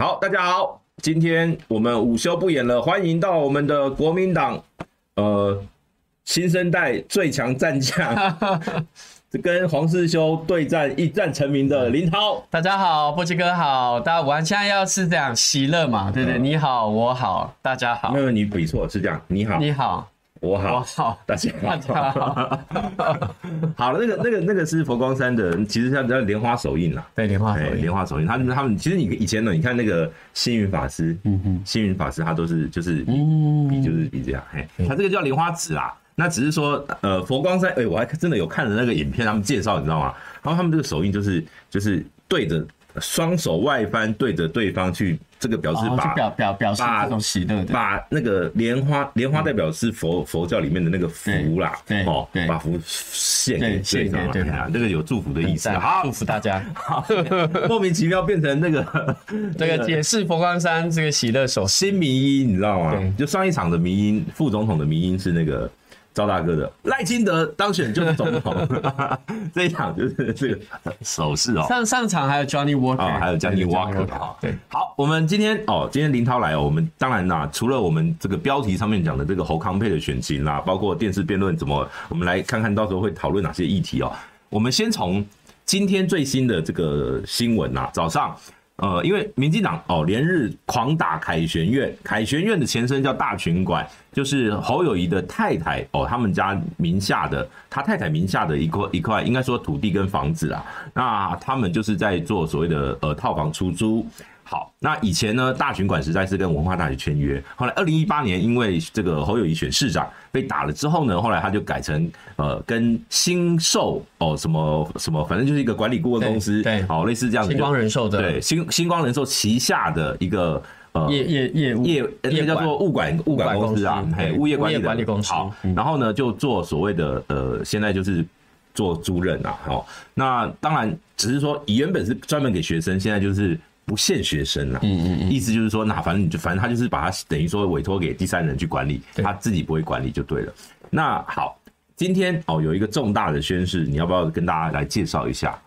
好，大家好，今天我们午休不演了，欢迎到我们的国民党，呃，新生代最强战将，跟黄世修对战一战成名的林涛。大家好，波奇哥好，大家午安。现在要是这样喜乐嘛，对不对？嗯、你好，我好，大家好。没有，你比错，是这样，你好，你好。我好，我好，大家好，大家好。好了，那个、那个、那个是佛光山的，其实叫叫莲花手印啦。对，莲花手印，莲花手印。他们他们其实你以前呢，你看那个星云法师，嗯哼，星云法师他都是就是比就是比这样，嘿，他这个叫莲花指啦。那只是说，呃，佛光山，哎，我还真的有看了那个影片，他们介绍，你知道吗？然后他们这个手印就是就是对着。双手外翻对着对方去，这个表示把、哦、表表表示这种喜乐，把那个莲花莲花代表是佛、嗯、佛教里面的那个福啦，对哦，把福献给对方，对啊，这个有祝福的意思，好，祝福大家。莫名其妙变成那个 这个 解释佛光山这个喜乐手新迷音，你知道吗？就上一场的迷音，副总统的迷音是那个。赵大哥的赖清德当选就是总统，这一场就是这个手势哦。上上场还有 Johnny Walker，还有 Johnny Walker 哈。对，好，我们今天哦，今天林涛来哦，我们当然啦，除了我们这个标题上面讲的这个侯康佩的选情啦，包括电视辩论怎么，我们来看看到时候会讨论哪些议题哦。我们先从今天最新的这个新闻呐，早上。呃，因为民进党哦连日狂打凯旋院，凯旋院的前身叫大群馆，就是侯友谊的太太哦，他们家名下的，他太太名下的一块一块，应该说土地跟房子啦，那他们就是在做所谓的呃套房出租。好，那以前呢，大群馆实在是跟文化大学签约。后来二零一八年，因为这个侯友谊选市长被打了之后呢，后来他就改成呃跟新寿哦什么什么，反正就是一个管理顾问公司，对，好类似这样子。星光人寿的，对，星星光人寿旗下的一个呃业业业务业那个叫做物管物管公司啊，嘿，物业管理管理公司。好，然后呢就做所谓的呃，现在就是做租任啊。好，那当然只是说原本是专门给学生，现在就是。不限学生了，嗯嗯嗯，意思就是说，那反正你就反正他就是把他等于说委托给第三人去管理，他自己不会管理就对了。那好，今天哦有一个重大的宣誓，你要不要跟大家来介绍一下？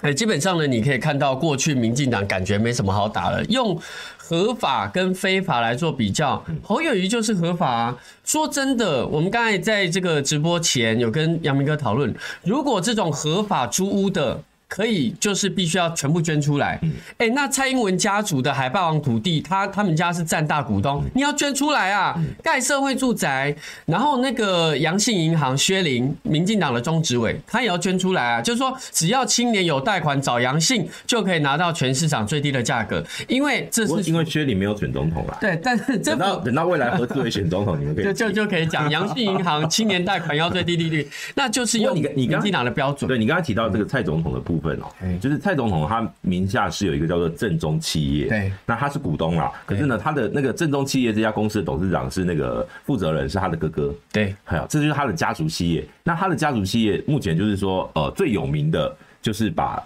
哎，基本上呢，你可以看到过去民进党感觉没什么好打了，用合法跟非法来做比较，侯友谊就是合法啊。说真的，我们刚才在这个直播前有跟杨明哥讨论，如果这种合法租屋的。可以，就是必须要全部捐出来。哎，那蔡英文家族的海霸王土地，他他们家是占大股东，你要捐出来啊！盖社会住宅，然后那个阳信银行薛林，民进党的中执委，他也要捐出来啊！就是说，只要青年有贷款找阳信，就可以拿到全市场最低的价格，因为这是因为薛林没有选总统啦。对，但是等到等到未来何志伟选总统，你们可以 就就就可以讲 阳信银行青年贷款要最低利率，那就是用你你民进党的标准。对，你刚才提到这个蔡总统的部分。哦，就是蔡总统他名下是有一个叫做正中企业，对，那他是股东啦。可是呢，他的那个正中企业这家公司的董事长是那个负责人是他的哥哥，对，还有这就是他的家族企业。那他的家族企业目前就是说，呃，最有名的就是把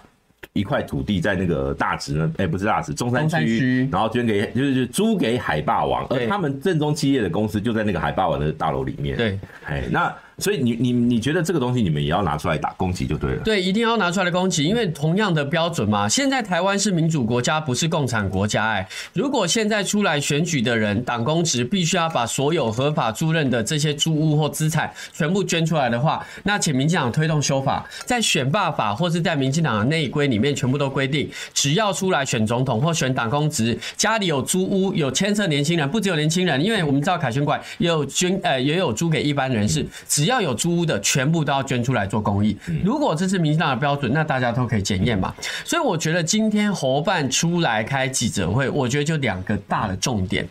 一块土地在那个大直呢，哎，不是大直，中山区，然后捐给就是租给海霸王，而他们正中企业的公司就在那个海霸王的大楼里面，对，哎，那。所以你你你觉得这个东西你们也要拿出来打攻击就对了。对，一定要拿出来攻击，因为同样的标准嘛。现在台湾是民主国家，不是共产国家。哎，如果现在出来选举的人党公职必须要把所有合法租赁的这些租屋或资产全部捐出来的话，那请民进党推动修法，在选罢法或是在民进党的内规里面全部都规定，只要出来选总统或选党公职，家里有租屋有牵涉年轻人，不只有年轻人，因为我们知道凯旋馆也有捐，呃，也有租给一般人士，只。只要有租屋的，全部都要捐出来做公益。如果这是民进党的标准，那大家都可以检验嘛。所以我觉得今天侯办出来开记者会，我觉得就两个大的重点。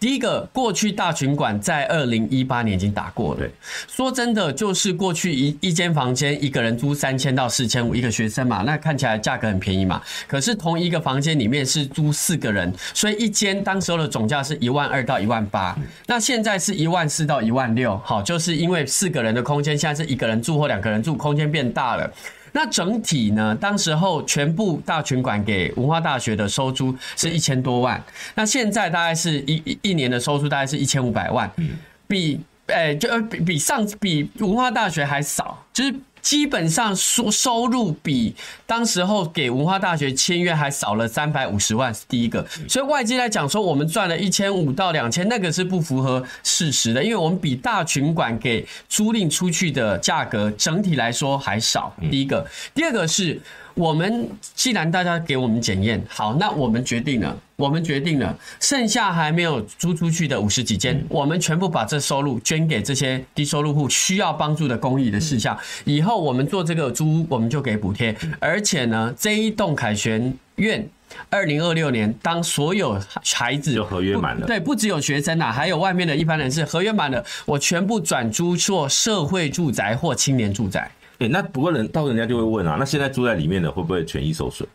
第一个，过去大群馆在二零一八年已经打过了。对，说真的，就是过去一一间房间一个人租三千到四千五，一个学生嘛，那看起来价格很便宜嘛。可是同一个房间里面是租四个人，所以一间当时候的总价是一万二到一万八，那现在是一万四到一万六。好，就是因为四个人的空间现在是一个人住或两个人住，空间变大了。那整体呢？当时候全部大群馆给文化大学的收租是一千多万，那现在大概是一一年的收租大概是一千五百万，比诶就比比上比文化大学还少。就是。基本上收收入比当时候给文化大学签约还少了三百五十万，是第一个。所以外界来讲说我们赚了一千五到两千，那个是不符合事实的，因为我们比大群馆给租赁出去的价格整体来说还少。第一个，第二个是。我们既然大家给我们检验好，那我们决定了，我们决定了，剩下还没有租出去的五十几间，我们全部把这收入捐给这些低收入户需要帮助的公益的事项。以后我们做这个租，我们就给补贴。而且呢，这一栋凯旋苑，二零二六年当所有孩子就合约满了，对，不只有学生啊，还有外面的一般人士合约满了，我全部转租做社会住宅或青年住宅。哎、欸，那不过人到人家就会问啊，那现在住在里面的会不会权益受损？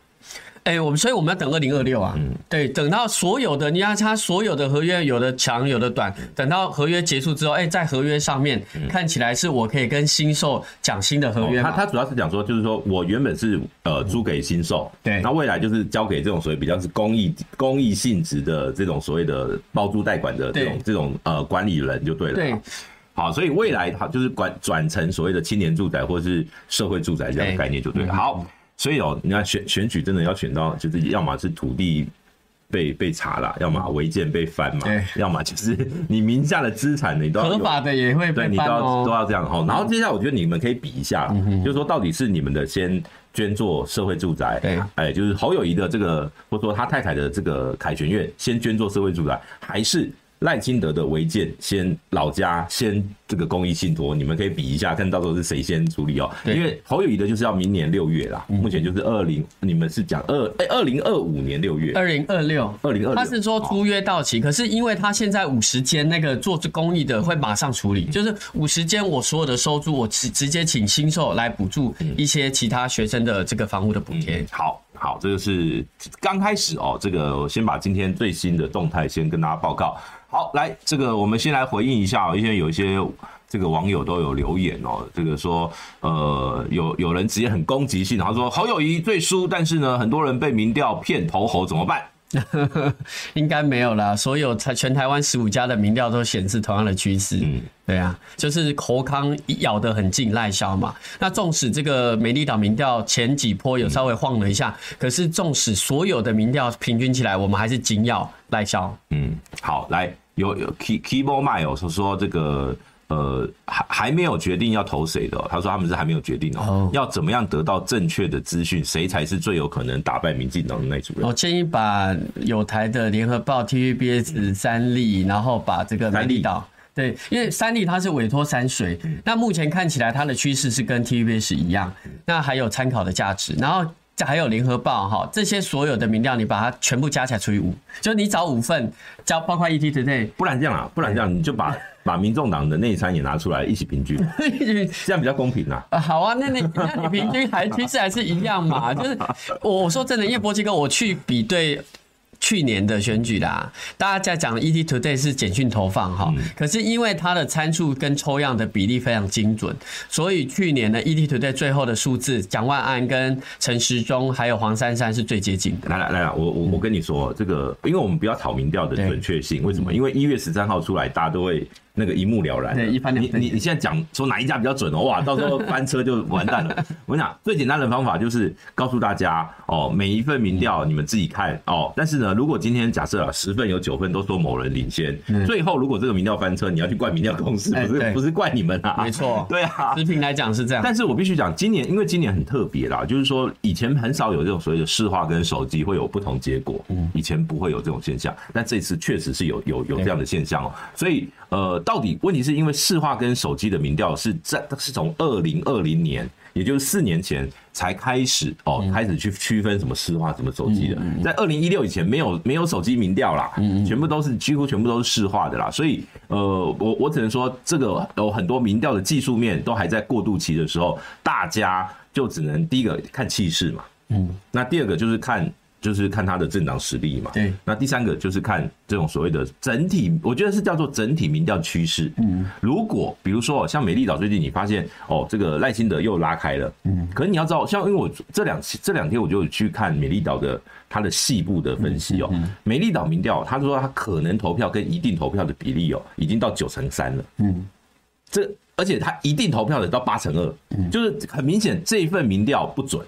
哎、欸，我们所以我们要等二零二六啊，嗯，对，等到所有的你看他所有的合约有的长有的短，等到合约结束之后，哎、欸，在合约上面看起来是我可以跟新售讲新的合约、哦。他他主要是讲说，就是说我原本是呃租给新售，对，那未来就是交给这种所谓比较是公益公益性质的这种所谓的包租代管的这种这种呃管理人就对了。对。好，所以未来它就是管转成所谓的青年住宅或者是社会住宅这样的概念就对了。好，所以哦，你看选选举真的要选到，就是要么是土地被被查了，要么违建被翻嘛，要么就是你名下的资产你都要合法的也会被翻哦，对，你都要都要这样哈。然后接下来我觉得你们可以比一下，就是说到底是你们的先捐做社会住宅，对，哎，就是侯友谊的这个或者说他太太的这个凯旋苑先捐做社会住宅，还是？赖清德的违建，先老家先这个公益信托，你们可以比一下，看到时候是谁先处理哦。因为侯友宜的就是要明年六月啦，目前就是二零，你们是讲二哎二零二五年六月，二零二六，二零二六，他是说租约到期，可是因为他现在五十间那个做公益的会马上处理，就是五十间我所有的收租，我直直接请新售来补助一些其他学生的这个房屋的补贴。好好，这个是刚开始哦，这个我先把今天最新的动态先跟大家报告。好，来，这个我们先来回应一下哦，因为有一些这个网友都有留言哦，这个说，呃，有有人直接很攻击性，他说侯友谊最输，但是呢，很多人被民调骗投侯怎么办？应该没有啦，所有台全台湾十五家的民调都显示同样的趋势。嗯，对啊，就是侯康咬得很近，赖萧嘛。那纵使这个美丽岛民调前几波有稍微晃了一下，嗯、可是纵使所有的民调平均起来，我们还是紧咬赖萧。嗯，好，来有有 key keyboard mile 说说这个。呃，还还没有决定要投谁的，他说他们是还没有决定哦。要怎么样得到正确的资讯，谁才是最有可能打败民进党的那组人？我建议把有台的联合报、TVBS 三立，然后把这个美丽岛，对，因为三立它是委托山水，那目前看起来它的趋势是跟 TVBS 一样，那还有参考的价值。然后还有联合报哈，这些所有的民调你把它全部加起来除以五，就你找五份，交包括 ETtoday，不然这样啊，不然这样你就把。把民众党的内参也拿出来一起平均，这样比较公平啊。啊，好啊，那你那你平均还其实还是一样嘛，就是我说真的，因为波基哥我去比对。去年的选举啦，大家在讲 ETtoday 是简讯投放哈，可是因为它的参数跟抽样的比例非常精准，所以去年的 ETtoday 最后的数字，蒋万安跟陈时中还有黄珊珊是最接近的。来来来来，我我我跟你说，这个因为我们不要讨民调的准确性，为什么？因为一月十三号出来，大家都会那个一目了然。对，一翻你你你现在讲说哪一家比较准哦？哇，到时候翻车就完蛋了。我跟你讲，最简单的方法就是告诉大家哦，每一份民调你们自己看哦，但是呢，如果今天假设啊，十份有九份都说某人领先，最后如果这个民调翻车，你要去怪民调公司，不是不是怪你们啊？没错，对啊，持平来讲是这样。但是我必须讲，今年因为今年很特别啦，就是说以前很少有这种所谓的市话跟手机会有不同结果，嗯以前不会有这种现象，但这次确实是有有有这样的现象哦。所以呃，到底问题是因为市话跟手机的民调是在是从二零二零年。也就是四年前才开始哦，开始去区分什么市话、什么手机的，在二零一六以前没有没有手机民调啦，全部都是几乎全部都是市话的啦，所以呃，我我只能说这个有很多民调的技术面都还在过渡期的时候，大家就只能第一个看气势嘛，嗯，那第二个就是看。就是看他的政党实力嘛。对。那第三个就是看这种所谓的整体，我觉得是叫做整体民调趋势。嗯。如果比如说像美丽岛最近你发现哦，这个赖清德又拉开了。嗯。可是你要知道，像因为我这两这两天我就去看美丽岛的它的细部的分析哦。美丽岛民调，他说他可能投票跟一定投票的比例哦，已经到九成三了。嗯。这而且他一定投票的到八成二，就是很明显这一份民调不准。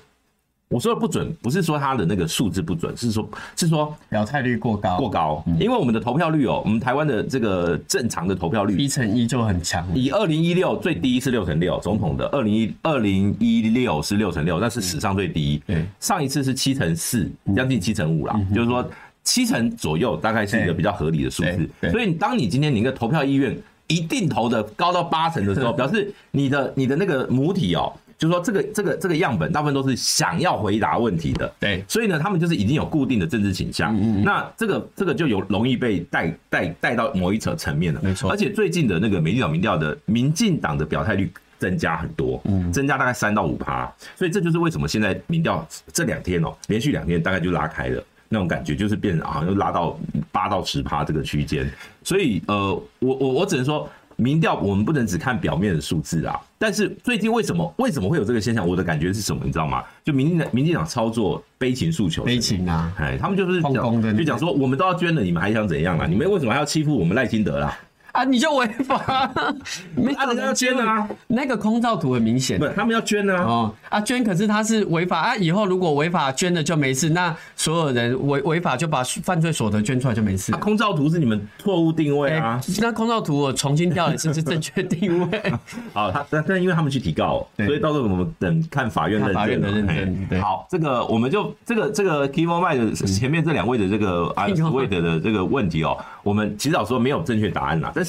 我说的不准，不是说他的那个数字不准，是说，是说表态率过高，过高。因为我们的投票率哦，我们台湾的这个正常的投票率一成一就很强。以二零一六最低是六成六，总统的二零一二零一六是六成六，那是史上最低。对，上一次是七成四，将近七成五啦，就是说七成左右大概是一个比较合理的数字。所以当你今天你一个投票意愿一定投的高到八成的时候，表示你的你的那个母体哦。就是说，这个这个这个样本大部分都是想要回答问题的，对，所以呢，他们就是已经有固定的政治倾向，嗯嗯，那这个这个就有容易被带带带到某一层层面了，没错。而且最近的那个美丽岛民调的民进党的表态率增加很多，嗯，增加大概三到五趴，所以这就是为什么现在民调这两天哦，连续两天大概就拉开了那种感觉，就是变好像又拉到八到十趴这个区间，所以呃，我我我只能说。民调我们不能只看表面的数字啊，但是最近为什么为什么会有这个现象？我的感觉是什么？你知道吗？就民进党民进党操作悲情诉求，悲情啊，哎，他们就是讲就讲说我们都要捐了，你们还想怎样啊？你们为什么还要欺负我们赖清德啦？啊！你就违法，没人要捐啊！那个空照图很明显，不是他们要捐啊！哦啊，捐可是他是违法啊！以后如果违法捐了就没事，那所有人违违法就把犯罪所得捐出来就没事。空照图是你们错误定位啊！那空照图我重新调一次是正确定位。好，他但但因为他们去提告，所以到时候我们等看法院认证。法院的认证。好，这个我们就这个这个 Kimo 麦的前面这两位的这个啊所谓的的这个问题哦，我们其实老说没有正确答案啦，但是。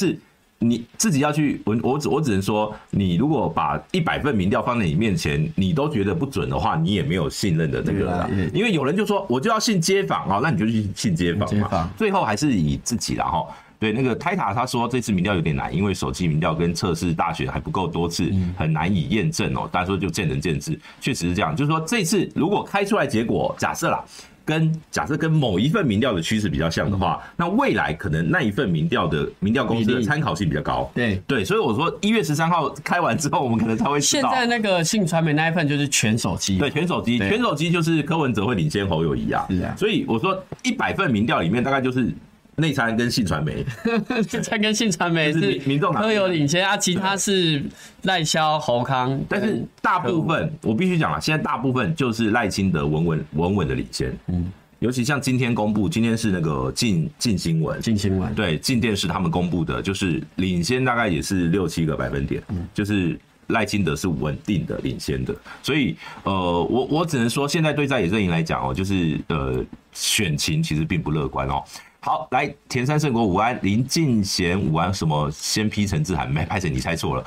你自己要去，我我只我只能说，你如果把一百份民调放在你面前，你都觉得不准的话，你也没有信任的这个了。因为有人就说，我就要信街访啊，那你就去信街访嘛。最后还是以自己了哈。对，那个泰塔他说这次民调有点难，因为手机民调跟测试大选还不够多次，很难以验证哦。大家说就见仁见智，确实是这样。就是说这次如果开出来结果，假设啦。跟假设跟某一份民调的趋势比较像的话，那未来可能那一份民调的民调公司的参考性比较高。对对，所以我说一月十三号开完之后，我们可能才会知道。现在那个信传媒那一份就是全手机，对，全手机，全手机就是柯文哲会领先侯友谊啊。是啊。所以我说一百份民调里面大概就是。内参跟信传媒，内参跟信传媒是民众党都有领先啊，其他是赖萧侯康，但是大部分我必须讲了，现在大部分就是赖清德稳稳稳稳的领先，嗯，尤其像今天公布，今天是那个进进新闻，进新闻。对进电视他们公布的，就是领先大概也是六七个百分点，嗯，就是赖清德是稳定的领先的，所以呃，我我只能说，现在对在野阵营来讲哦，就是呃，选情其实并不乐观哦。好，来田山圣国午安，林敬贤午安，什么先批陈志涵没？拍成你猜错了。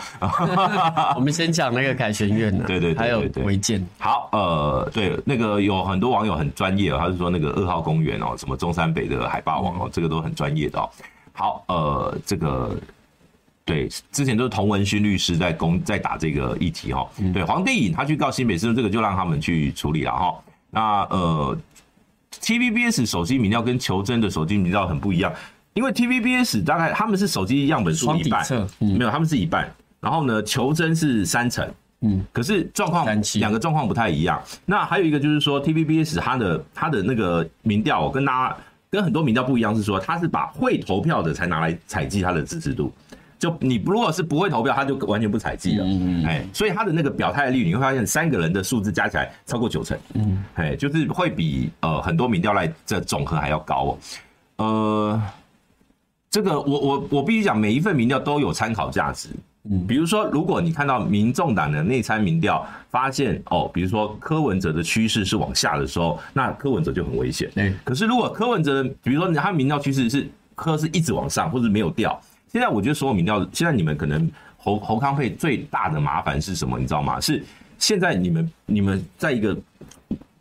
我们先讲那个凯旋院的，对对对，还有违建。好，呃，对，那个有很多网友很专业，他是说那个二号公园哦，什么中山北的海霸王哦，这个都很专业的哦。好，呃，这个对，之前都是童文勋律师在攻在打这个议题哈。对，黄帝颖他去告新北市，这个就让他们去处理了哈。那呃。TVBS 手机民调跟求真的手机民调很不一样，因为 TVBS 大概他们是手机样本数一半，嗯、没有他们是一半，然后呢求真是三成，嗯，可是状况两个状况不太一样。那还有一个就是说 TVBS 它的它的那个民调跟大家跟很多民调不一样，是说它是把会投票的才拿来采集它的支持度。就你如果是不会投票，他就完全不采计了。嗯嗯。哎，所以他的那个表态率，你会发现三个人的数字加起来超过九成。嗯。哎，就是会比呃很多民调来这总和还要高哦。呃，这个我我我必须讲，每一份民调都有参考价值。嗯。比如说，如果你看到民众党的内参民调，发现哦，比如说柯文哲的趋势是往下的时候，那柯文哲就很危险。对。可是如果柯文哲，比如说他民调趋势是柯是一直往上，或者没有掉。现在我觉得所有民调，现在你们可能侯侯康配最大的麻烦是什么？你知道吗？是现在你们你们在一个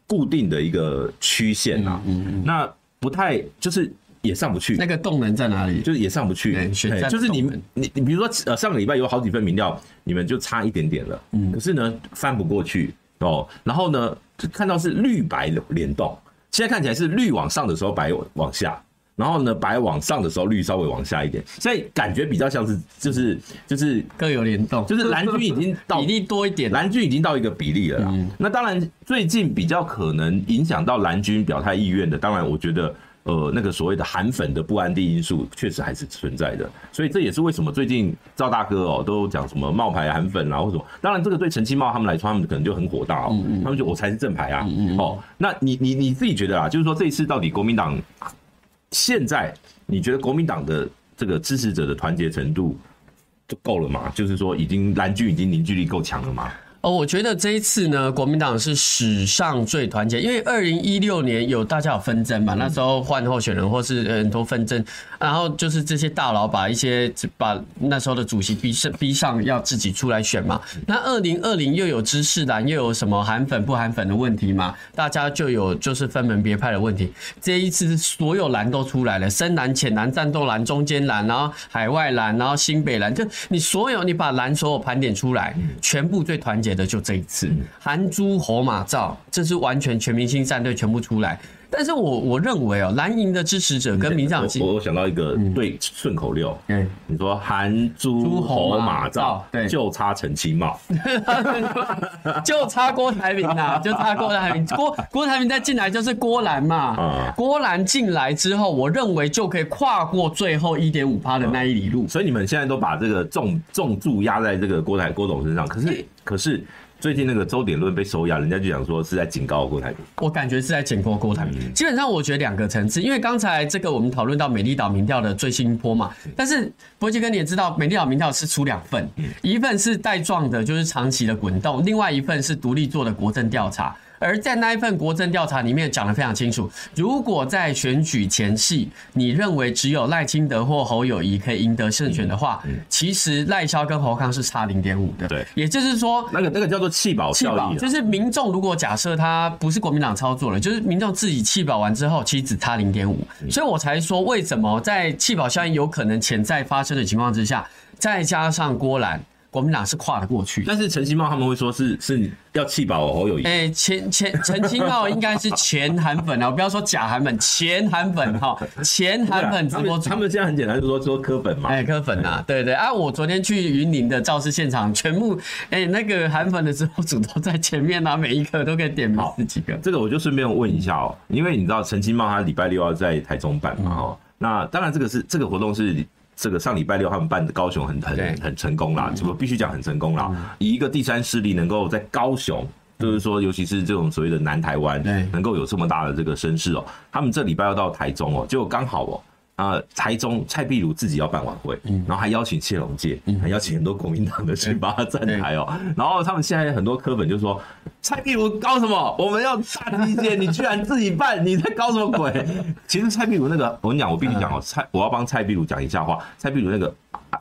固定的一个曲线啊，嗯嗯，那不太就是也上不去。那个动能在哪里？就是也上不去。就是你们你你比如说呃上个礼拜有好几份民调，你们就差一点点了，嗯，可是呢翻不过去哦。然后呢就看到是绿白联动，现在看起来是绿往上的时候白往下。然后呢，白往上的时候，绿稍微往下一点，所以感觉比较像是就是就是各有联动，就是蓝军已经 到比例多一点，蓝军已经到一个比例了啦。嗯、那当然，最近比较可能影响到蓝军表态意愿的，当然我觉得呃，那个所谓的韩粉的不安定因素确实还是存在的，所以这也是为什么最近赵大哥哦都讲什么冒牌韩粉啊，或者什么。当然，这个对陈其茂他们来说，他们可能就很火大哦，他们就我才是正牌啊。哦，那你你你自己觉得啊，就是说这一次到底国民党现在你觉得国民党的这个支持者的团结程度就够了吗？就是说已经蓝军已经凝聚力够强了吗？哦，我觉得这一次呢，国民党是史上最团结，因为二零一六年有大家有纷争嘛，那时候换候选人或是很多纷争，然后就是这些大佬把一些把那时候的主席逼上逼上要自己出来选嘛。那二零二零又有知识蓝，又有什么韩粉不韩粉的问题嘛，大家就有就是分门别派的问题。这一次所有蓝都出来了，深蓝、浅蓝、战斗蓝、中间蓝，然后海外蓝，然后新北蓝，就你所有你把蓝所有盘点出来，全部最团结的就这一次，韩珠侯马赵，这是完全全明星战队全部出来。但是我我认为哦，蓝营的支持者跟民进党，我我想到一个对顺口溜，嗯，你说韩猪侯马赵，对，就差陈其茂，就差郭台铭呐，就差郭台铭，郭郭台铭再进来就是郭蓝嘛，郭蓝进来之后，我认为就可以跨过最后一点五趴的那一里路。所以你们现在都把这个重重注压在这个郭台郭董身上，可是可是。最近那个周点论被收押，人家就讲说是在警告郭台铭。我感觉是在警告郭台铭。基本上我觉得两个层次，因为刚才这个我们讨论到美丽岛民调的最新波嘛，但是伯杰哥你也知道，美丽岛民调是出两份，一份是带状的，就是长期的滚动，另外一份是独立做的国政调查。而在那一份国政调查里面讲得非常清楚，如果在选举前夕，你认为只有赖清德或侯友谊可以赢得胜选的话，其实赖萧跟侯康是差零点五的。对，也就是说，那个那个叫做弃保效益，就是民众如果假设他不是国民党操作了，就是民众自己弃保完之后，其实只差零点五，所以我才说为什么在弃保效应有可能潜在发生的情况之下，再加上郭蓝。国民党是跨得过去，但是陈其茂他们会说是是要弃保侯友谊。哎，前前陈其茂应该是前韩粉啊，我不要说假韩粉，前韩粉哈，前韩粉直播主。他们现在很简单，就说说柯粉嘛。哎，柯粉呐，对对啊，我昨天去云林的造势现场，全部哎那个韩粉的直播主都在前面啊，每一个都可以点名十几个。这个我就顺便问一下哦，因为你知道陈其茂他礼拜六要在台中办嘛哦，那当然这个是这个活动是。这个上礼拜六他们办的高雄很很很成功啦，这个必须讲很成功啦。以一个第三势力能够在高雄，就是说，尤其是这种所谓的南台湾，能够有这么大的这个声势哦，他们这礼拜要到台中哦，就刚好哦。啊，台中蔡壁如自己要办晚会，然后还邀请谢龙介，还邀请很多国民党的去帮他站台哦。然后他们现在很多科粉就说：“蔡壁如搞什么？我们要大集结，你居然自己办，你在搞什么鬼？” 其实蔡壁如那个，我跟你讲，我必须讲哦，蔡，我要帮蔡壁如讲一下话。蔡壁如那个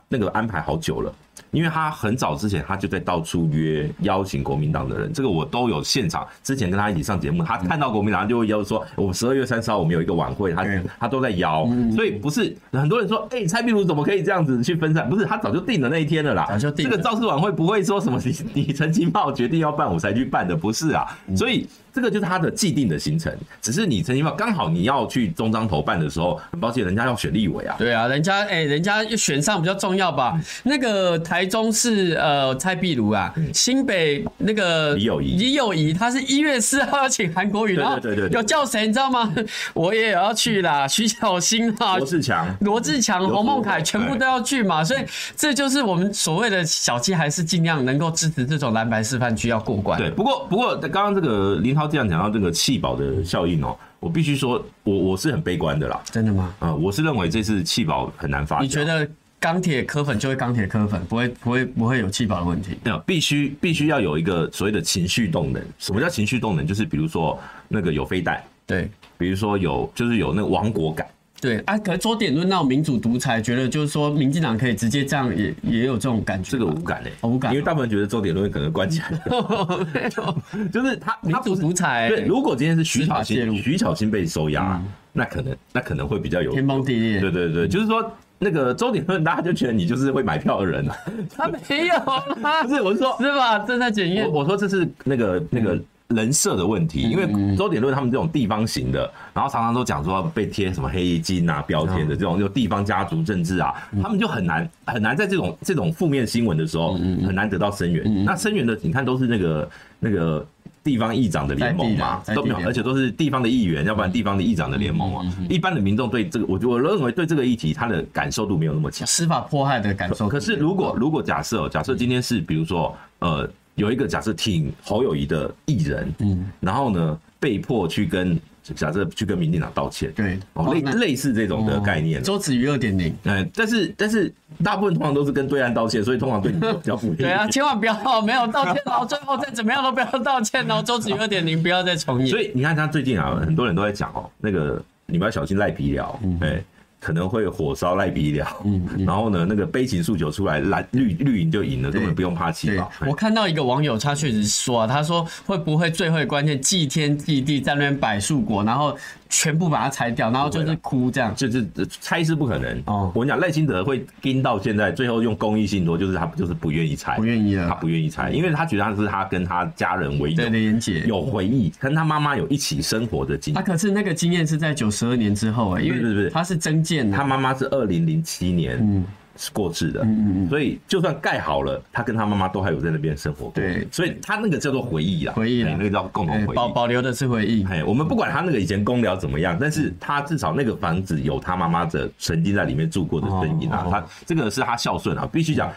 那个安排好久了。因为他很早之前，他就在到处约邀请国民党的人，这个我都有现场。之前跟他一起上节目，他看到国民党就会邀说，我们十二月三十号我们有一个晚会，他他都在邀。所以不是很多人说，哎，蔡壁如怎么可以这样子去分散？不是，他早就定了那一天了啦。早就定。这个造势晚会不会说什么你你陈其迈决定要办我才去办的，不是啊。所以。这个就是他的既定的行程，只是你陈其迈刚好你要去中彰投办的时候，很抱歉，人家要选立委啊。对啊，人家哎、欸，人家选上比较重要吧？那个台中是呃蔡壁如啊，新北那个李友仪，李友仪他是一月四号要请韩国瑜，然后对对对，有叫谁你知道吗？我也要去啦，徐小新啊，罗志强、罗志强、洪孟凯全部都要去嘛，所以这就是我们所谓的小鸡，还是尽量能够支持这种蓝白示范区要过关。对，不过不过刚刚这个林涛这样讲到这个弃保的效应哦，我必须说，我我是很悲观的啦。真的吗？啊、嗯，我是认为这次弃保很难发。你觉得钢铁磕粉就会钢铁磕粉，不会不会不会有气泡的问题？没有，必须必须要有一个所谓的情绪动能。什么叫情绪动能？就是比如说那个有飞弹，对，比如说有就是有那个亡国感。对啊，可是周点论那种民主独裁，觉得就是说民进党可以直接这样也，也也有这种感觉。这个无感嘞、欸，无感，因为大部分人觉得周点论可能关起来 了。就是他民主独裁。对，如果今天是徐巧芯，徐巧芯被收押，嗯、那可能那可能会比较有天崩地裂。对对对，就是说那个周点论，大家就觉得你就是会买票的人。他没有吗？不是，我是说，是吧？正在检验。我说这是那个那个。人设的问题，因为周点论他们这种地方型的，然后常常都讲说被贴什么黑金啊标签的这种，就地方家族政治啊，他们就很难很难在这种这种负面新闻的时候很难得到声援。那声援的你看都是那个那个地方议长的联盟嘛，都没有，而且都是地方的议员，要不然地方的议长的联盟啊。一般的民众对这个，我我认为对这个议题他的感受度没有那么强，司法迫害的感受。可是如果如果假设假设今天是比如说呃有一个假设挺侯友谊的艺人，嗯，然后呢被迫去跟。假设去跟民进党道歉，对，哦，类类似这种的概念，周子瑜二点零，哎，但是但是大部分通常都是跟对岸道歉，所以通常对你 比较不对啊，千万不要没有道歉，然 后最后再怎么样都不要道歉哦，周子瑜二点零不要再重演。所以你看他最近啊，很多人都在讲哦，那个你们要小心赖皮聊，哎。可能会火烧赖皮寮，嗯，然后呢，那个悲情诉求出来，蓝绿绿营就赢了，根本不用怕气保。我看到一个网友，他确实说啊，他说会不会最后关键祭天祭地在那边摆树果，然后全部把它拆掉，然后就是哭这样，就是拆是不可能。哦，我跟你讲赖清德会盯到现在，最后用公益信托，就是他就是不愿意拆，不愿意啊，他不愿意拆，因为他觉得他是他跟他家人唯一的连接，有回忆，跟他妈妈有一起生活的经验。他可是那个经验是在九十二年之后哎，因为不是不是，他是增建的，他妈妈是。二零零七年过世的，所以就算盖好了，他跟他妈妈都还有在那边生活过。对，所以他那个叫做回忆啊，回忆那个叫共同回忆，保保留的是回忆。哎，我们不管他那个以前公寮怎么样，但是他至少那个房子有他妈妈的曾经在里面住过的身影啊。他这个是他孝顺啊，必须讲。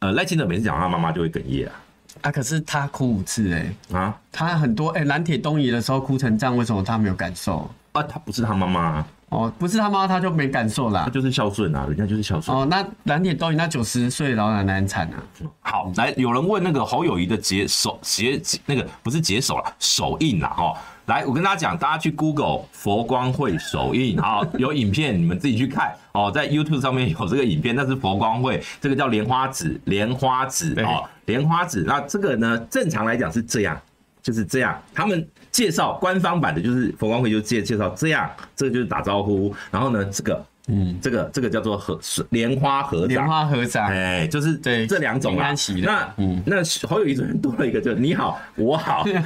呃，赖清德每次讲他妈妈就会哽咽啊。啊，可是他哭五次哎，啊，他很多哎，南铁东移的时候哭成这样，为什么他没有感受？啊，他不是他妈妈。哦，不是他妈，他就没感受啦。他就是孝顺啊，人家就是孝顺。哦，那蓝铁东移那九十岁老奶奶很惨啊。好，来，有人问那个侯友宜的解手解那个不是解手了，手印啦哈。来，我跟大家讲，大家去 Google 佛光会手印，好，有影片你们自己去看哦，在 YouTube 上面有这个影片，那是佛光会，这个叫莲花指，莲花指哦，莲花指。那这个呢，正常来讲是这样。就是这样，他们介绍官方版的，就是佛光会就介介绍这样，这个就是打招呼。然后呢，这个，嗯，这个这个叫做合莲花合掌，莲花合掌，哎，就是对这两种啊。那嗯，那好友一种人多了一个，就是你好，我好，大家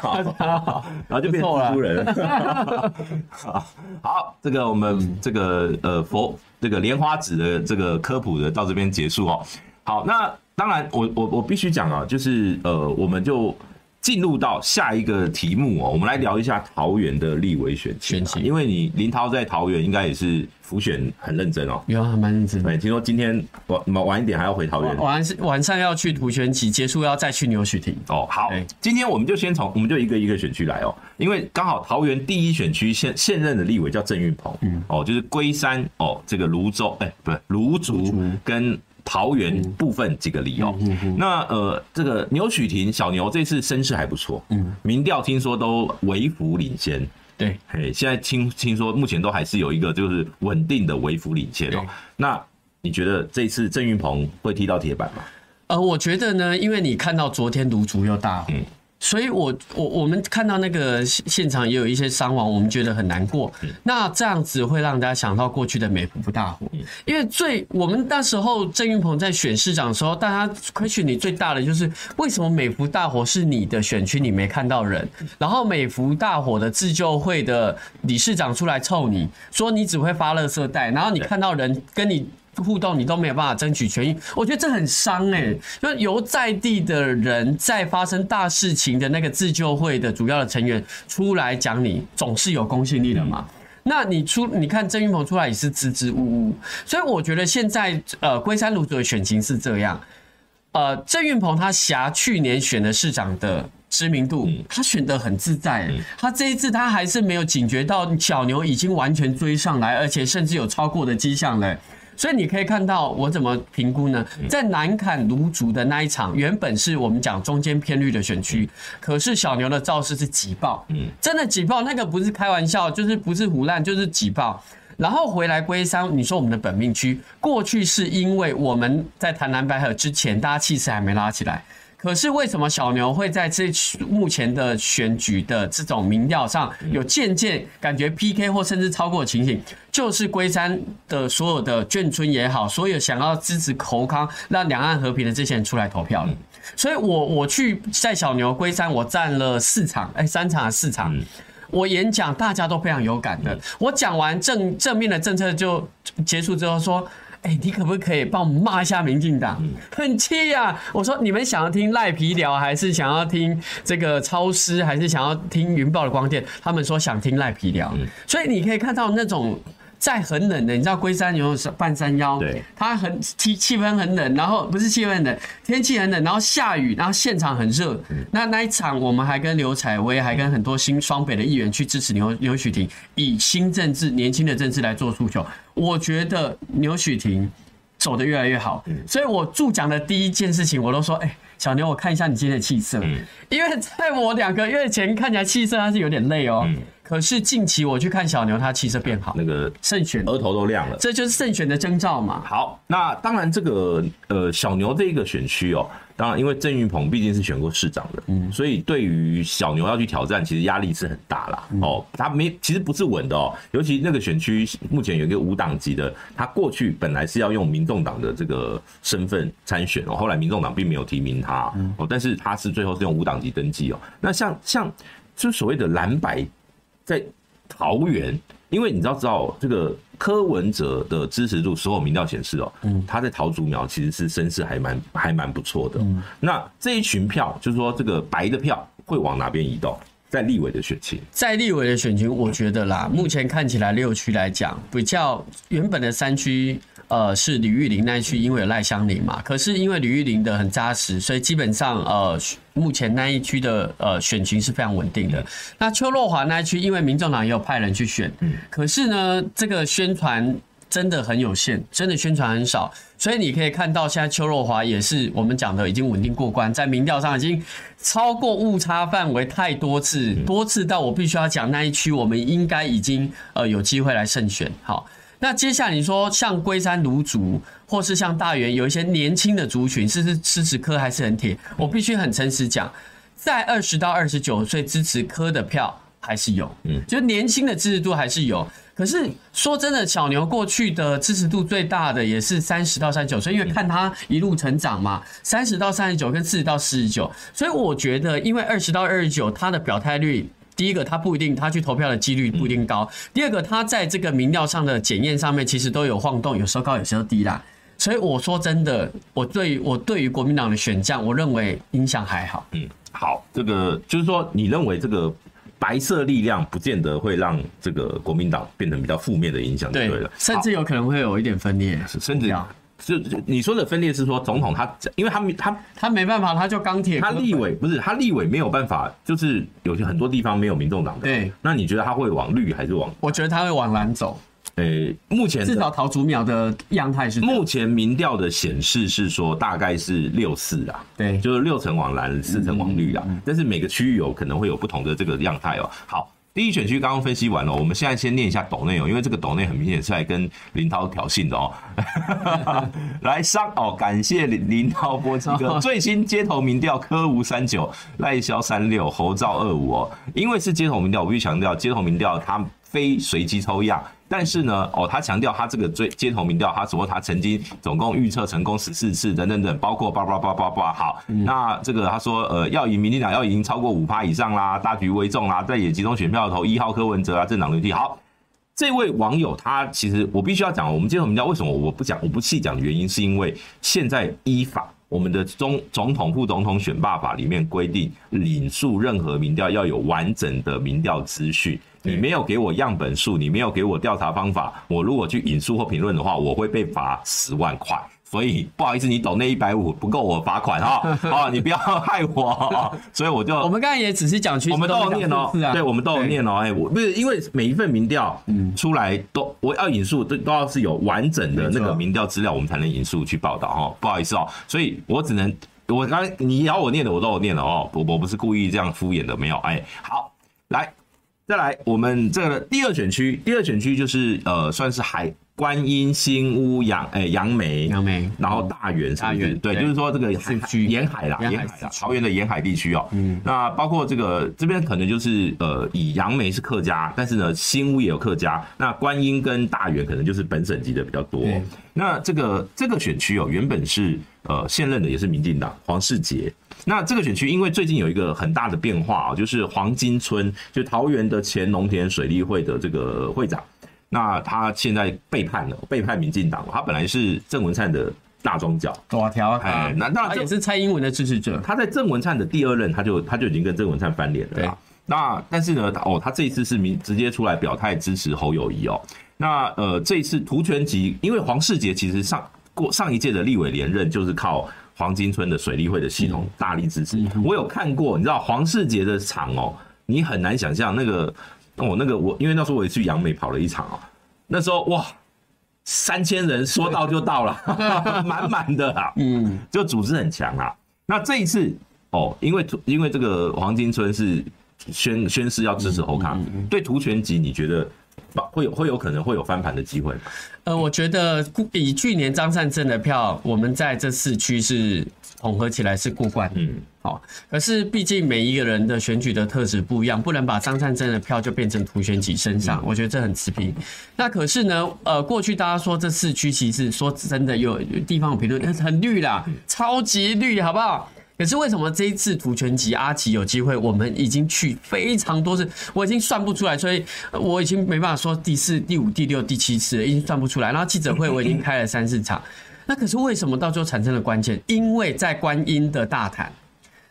好，大家好，然后就变成蜘蛛人。好，好，这个我们这个呃佛这个莲花指的这个科普的到这边结束哦。好，那当然我我我必须讲啊，就是呃我们就。进入到下一个题目哦，我们来聊一下桃园的立委选情。因为你林涛在桃园应该也是辅选很认真哦，有啊蛮认真。对，听说今天晚晚一点还要回桃园，晚是晚上要去土权期结束，要再去牛许庭。哦，好，今天我们就先从我们就一个一个选区来哦，因为刚好桃园第一选区现现任的立委叫郑运鹏，嗯，哦，就是龟山哦，这个泸州哎，不是泸竹跟。桃园部分几个理由，嗯嗯嗯、那呃，这个牛许婷小牛这次声势还不错，嗯，民调听说都微幅领先，对，嘿，现在听听说目前都还是有一个就是稳定的微幅领先。哦。那你觉得这次郑云鹏会踢到铁板吗？呃，我觉得呢，因为你看到昨天卢竹又大火。嗯所以我，我我我们看到那个现场也有一些伤亡，我们觉得很难过。那这样子会让大家想到过去的美孚大火，因为最我们那时候郑云鹏在选市长的时候，大家 question 你最大的就是为什么美孚大火是你的选区，你没看到人，然后美孚大火的自救会的理事长出来臭你说你只会发垃圾袋，然后你看到人跟你。互动你都没有办法争取权益，我觉得这很伤哎、欸。就由在地的人在发生大事情的那个自救会的主要的成员出来讲，你总是有公信力的嘛。那你出你看郑云鹏出来也是支支吾吾，所以我觉得现在呃龟山芦竹的选情是这样。呃，郑云鹏他辖去年选的市长的知名度，他选得很自在。他这一次他还是没有警觉到小牛已经完全追上来，而且甚至有超过的迹象了。所以你可以看到我怎么评估呢？在南坎卢竹的那一场，原本是我们讲中间偏绿的选区，可是小牛的造势是挤爆，嗯，真的挤爆，那个不是开玩笑，就是不是胡乱，就是挤爆。然后回来龟山，你说我们的本命区，过去是因为我们在谈蓝白河之前，大家气势还没拉起来。可是为什么小牛会在这目前的选举的这种民调上有渐渐感觉 PK 或甚至超过的情形？就是龟山的所有的眷村也好，所有想要支持侯康让两岸和平的这些人出来投票了。所以我我去在小牛龟山，我站了四场，哎，三场四场，我演讲大家都非常有感的。我讲完正正面的政策就结束之后说。哎、欸，你可不可以帮我们骂一下民进党？很气呀！我说你们想要听赖皮聊，还是想要听这个超师，还是想要听云豹的光电？他们说想听赖皮聊，所以你可以看到那种。在很冷的，你知道龟山有半山腰，对，它很气气氛很冷，然后不是气氛很冷，天气很冷，然后下雨，然后现场很热。那那一场我们还跟刘采薇，还跟很多新双北的议员去支持刘刘许婷，以新政治、年轻的政治来做诉求。我觉得刘许婷走得越来越好，所以我助讲的第一件事情，我都说，哎，小牛，我看一下你今天的气色，因为在我两个月前看起来气色还是有点累哦。可是近期我去看小牛，他气色变好，那个胜选额头都亮了，这就是胜选的征兆嘛。好，那当然这个呃小牛这个选区哦，当然因为郑运鹏毕竟是选过市长的，嗯，所以对于小牛要去挑战，其实压力是很大啦。哦。他没其实不是稳的哦，尤其那个选区目前有一个无党籍的，他过去本来是要用民众党的这个身份参选哦，后来民众党并没有提名他哦，但是他是最后是用无党籍登记哦。那像像就所谓的蓝白。在桃园，因为你知道，知道这个柯文哲的支持度，所有民调显示哦，嗯，他在桃竹苗其实是声势还蛮还蛮不错的。嗯，那这一群票，就是说这个白的票会往哪边移动？在立委的选情，在立委的选情，我觉得啦，目前看起来六区来讲，比较原本的三区。呃，是李玉玲那一区，因为有赖香林嘛，可是因为李玉玲的很扎实，所以基本上呃，目前那一区的呃选情是非常稳定的。那邱若华那一区，因为民众党也有派人去选，可是呢，这个宣传真的很有限，真的宣传很少，所以你可以看到现在邱若华也是我们讲的已经稳定过关，在民调上已经超过误差范围太多次，多次到我必须要讲那一区，我们应该已经呃有机会来胜选，好。那接下来你说像龟山卢竹，或是像大园，有一些年轻的族群，是是支持柯还是很铁？我必须很诚实讲，在二十到二十九岁支持科的票还是有，嗯，就年轻的支持度还是有。可是说真的，小牛过去的支持度最大的也是三十到三十九岁，因为看他一路成长嘛，三十到三十九跟四十到四十九，所以我觉得，因为二十到二十九他的表态率。第一个，他不一定，他去投票的几率不一定高。第二个，他在这个民调上的检验上面，其实都有晃动，有时候高，有时候低啦。所以我说真的，我对我对于国民党的选将，我认为影响还好。嗯，好，这个就是说，你认为这个白色力量不见得会让这个国民党变成比较负面的影响，对了，甚至有可能会有一点分裂，甚至。就你说的分裂是说总统他，因为他他他没办法，他就钢铁。他立委不是他立委没有办法，就是有些很多地方没有民众党的。对，那你觉得他会往绿还是往？我觉得他会往蓝走。诶、欸，目前至少桃竹苗的样态是。目前民调的显示是说大概是六四啊，对，就是六成往蓝，四成往绿啊。但是每个区域有可能会有不同的这个样态哦。好。第一选区刚刚分析完了，我们现在先念一下抖内容，因为这个抖内很明显是来跟林涛挑衅的哦。来上哦，感谢林林涛波基哥最新街头民调，科吴三九，赖萧三六，侯赵二五哦。因为是街头民调，我必须强调，街头民调它非随机抽样。但是呢，哦，他强调他这个最街头民调，他说他曾经总共预测成功十四次，等等等，包括叭叭叭叭叭。好，那这个他说，呃，要赢民进党要赢超过五趴以上啦，大局为重啦，在野集中选票投一号柯文哲啊，政党轮替。好，这位网友他其实我必须要讲，我们街头民调为什么我不讲，我不细讲的原因，是因为现在依法我们的中总统副总统选罢法里面规定，引述任何民调要有完整的民调资讯。你没有给我样本数，你没有给我调查方法，我如果去引述或评论的话，我会被罚十万块。所以不好意思，你抖那一百五不够我罚款哈，啊，你不要害我。所以我就我们刚才也只是讲去，我们都有念哦，对，我们都有念哦。哎，我不是因为每一份民调出来都我要引述都都要是有完整的那个民调资料，我们才能引述去报道哈。不好意思哦，所以我只能我刚才你要我念的我都有念了哦，我我不是故意这样敷衍的，没有。哎，好，来。再来，我们这个第二选区，第二选区就是呃，算是海观音、新屋、杨诶杨梅、杨梅，然后大园，大园对，就是说这个海沿海啦，沿海啦，桃园的沿海地区哦。嗯，那包括这个这边可能就是呃，以杨梅是客家，但是呢，新屋也有客家。那观音跟大园可能就是本省籍的比较多。那这个这个选区哦，原本是呃现任的也是民进党黄世杰。那这个选区因为最近有一个很大的变化啊，就是黄金村，就桃园的前农田水利会的这个会长，那他现在背叛了，背叛民进党。他本来是郑文灿的大庄脚，多条哎，那那他也是蔡英文的支持者。他在郑文灿的第二任，他就他就已经跟郑文灿翻脸了啦。那但是呢，哦，他这一次是明直接出来表态支持侯友谊哦。那呃，这一次涂全集，因为黄世杰其实上过上一届的立委连任，就是靠黄金村的水利会的系统大力支持。我有看过，你知道黄世杰的厂哦，你很难想象那个哦，那个我因为那时候我也去杨梅跑了一场哦，那时候哇，三千人说到就到了，满满的啊，嗯，就组织很强啊。那这一次哦，因为因为这个黄金村是。宣宣誓要支持侯康，对图全集，你觉得会有会有可能会有翻盘的机会吗？呃，我觉得以去年张善政的票，我们在这四区是统合起来是过关，嗯，好。可是毕竟每一个人的选举的特质不一样，不能把张善政的票就变成涂权吉身上，我觉得这很持平。那可是呢，呃，过去大家说这四区其实说真的有地方有评论很绿啦，超级绿，好不好？可是为什么这一次涂权吉阿奇有机会？我们已经去非常多次，我已经算不出来，所以我已经没办法说第四、第五、第六、第七次了，已经算不出来。然后记者会我已经开了三四场，那可是为什么到最后产生了关键？因为在观音的大潭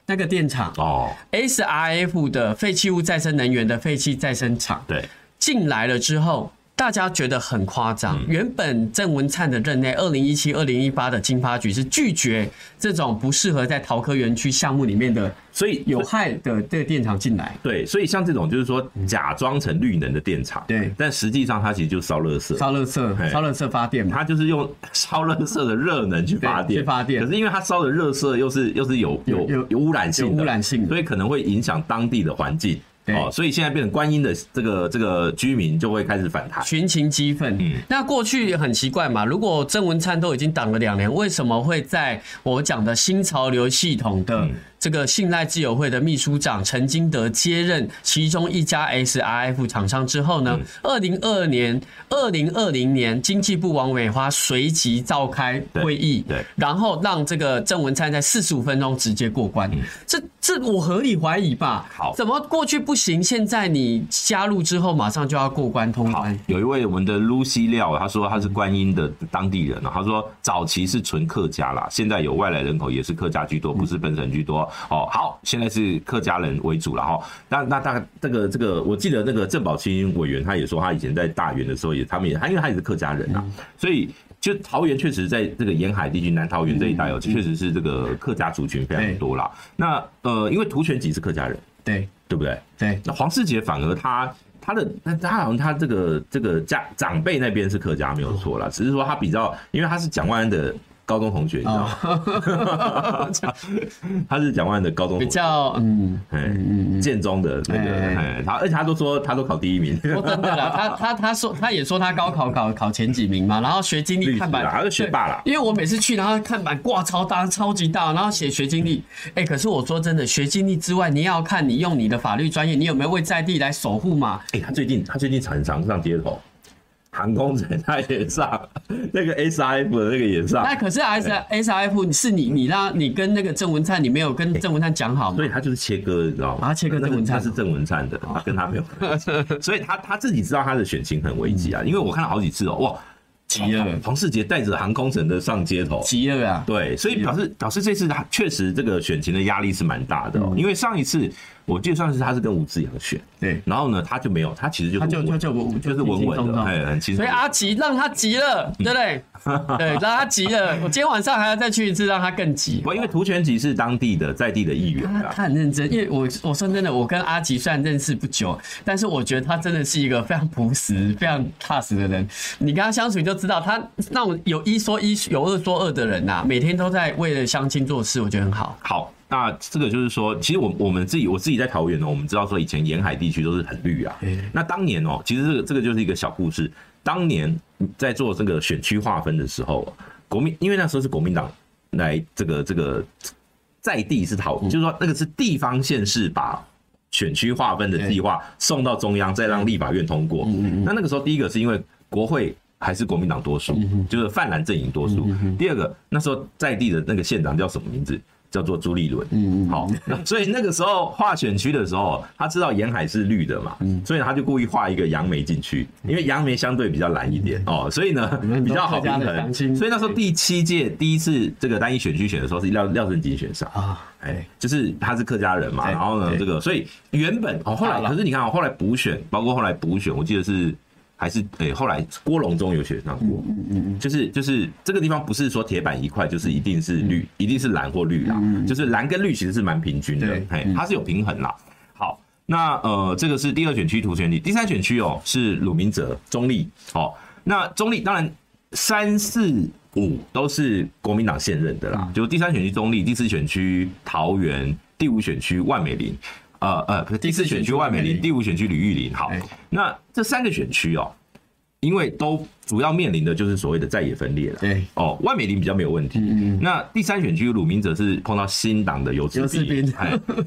那个电厂哦，SRF 的废弃物再生能源的废弃再生厂对进来了之后。大家觉得很夸张。原本郑文灿的任内，二零一七、二零一八的金发局是拒绝这种不适合在桃科园区项目里面的，所以有害的这个电厂进来。对，所以像这种就是说假装成绿能的电厂，对，但实际上它其实就烧热色，烧热色，烧热色发电，它就是用 烧热色的热能去发电，去发电。可是因为它烧的热色又是又是有有有有污染性的，污染性，所以可能会影响当地的环境。哦，所以现在变成观音的这个这个居民就会开始反弹，群情激愤。嗯，那过去也很奇怪嘛，如果郑文灿都已经挡了两年，为什么会在我讲的新潮流系统的？这个信赖自由会的秘书长陈金德接任其中一家 SRF 厂商之后呢，二零二二年、二零二零年，经济部王美花随即召开会议，对，然后让这个郑文灿在四十五分钟直接过关，这这我合理怀疑吧？好，怎么过去不行，现在你加入之后马上就要过关通关？有一位我们的 Lucy 廖，他说他是观音的当地人，他说早期是纯客家啦，现在有外来人口也是客家居多，不是本省居多。哦，好，现在是客家人为主了哈。那那大概这个这个，我记得那个郑宝清委员他也说，他以前在大园的时候也，他们也他因为他也是客家人呐，所以就桃园确实在这个沿海地区，南桃园这一带哦，确实是这个客家族群非常多啦。那呃，因为涂全吉是客家人，对对不对？对。那黄世杰反而他他的那他好像他这个这个家长辈那边是客家没有错啦，只是说他比较，因为他是蒋万安的。高中同学，你知道吗？他是蒋万的高中同学，比较嗯嗯建中的那个，他而且他都说他都考第一名。说真的啦，他他他说他也说他高考考考前几名嘛，然后学经历看板，他是学霸啦。因为我每次去，然后看板挂超大超级大，然后写学经历。哎，可是我说真的，学经历之外，你要看你用你的法律专业，你有没有为在地来守护嘛？哎，他最近他最近常常上街头。航空城他也上，那个 SIF 的那个也上。那可是 S S R F 是你你让你跟那个郑文灿，你没有跟郑文灿讲好吗？所以他就是切割，你知道吗？他切割郑文灿，他是郑文灿的，他跟他没有关系。所以他他自己知道他的选情很危急啊，因为我看了好几次哦，哇，急了。黄世杰带着航空城的上街头，急了啊。对，所以表示表示这次他确实这个选情的压力是蛮大的哦，因为上一次。我记得上次他是跟吴志阳选，对，然后呢，他就没有，他其实就他就就就就是稳稳的，哎，很轻松。所以阿吉让他急了，对不对？对，让他急了。我今天晚上还要再去一次，让他更急。我因为涂全吉是当地的在地的议员，他很认真。因为我我说真的，我跟阿吉虽然认识不久，但是我觉得他真的是一个非常朴实、非常踏实的人。你跟他相处，你就知道他那种有一说一、有二说二的人呐，每天都在为了相亲做事，我觉得很好。好。那这个就是说，其实我我们自己我自己在桃园呢，我们知道说以前沿海地区都是很绿啊。那当年哦，其实这个这个就是一个小故事。当年在做这个选区划分的时候，国民因为那时候是国民党来这个这个在地是讨，就是说那个是地方县市把选区划分的计划送到中央，再让立法院通过。那那个时候第一个是因为国会还是国民党多数，就是泛蓝阵营多数。第二个那时候在地的那个县长叫什么名字？叫做朱立伦。嗯嗯，好，那所以那个时候画选区的时候，他知道沿海是绿的嘛，嗯，所以他就故意画一个杨梅进去，因为杨梅相对比较蓝一点哦，所以呢比较好平衡。所以那时候第七届第一次这个单一选区选的时候是廖廖正金选上。啊，哎，就是他是客家人嘛，然后呢这个所以原本哦后来可是你看哦后来补选，包括后来补选，我记得是。还是诶、欸，后来郭荣中有选上过，嗯嗯嗯，就是就是这个地方不是说铁板一块，就是一定是绿，一定是蓝或绿啦，就是蓝跟绿其实是蛮平均的，嘿，它是有平衡啦。好，那呃，这个是第二选区图选里，第三选区哦是鲁明哲中立，好，那中立当然三四五都是国民党现任的啦，就第三选区中立，第四选区桃园，第五选区万美林。呃呃，第四选区万美林，第五选区吕玉玲。好，那这三个选区哦，因为都主要面临的就是所谓的在野分裂了。对哦，万美林比较没有问题。嗯，那第三选区鲁明哲是碰到新党的游智彬。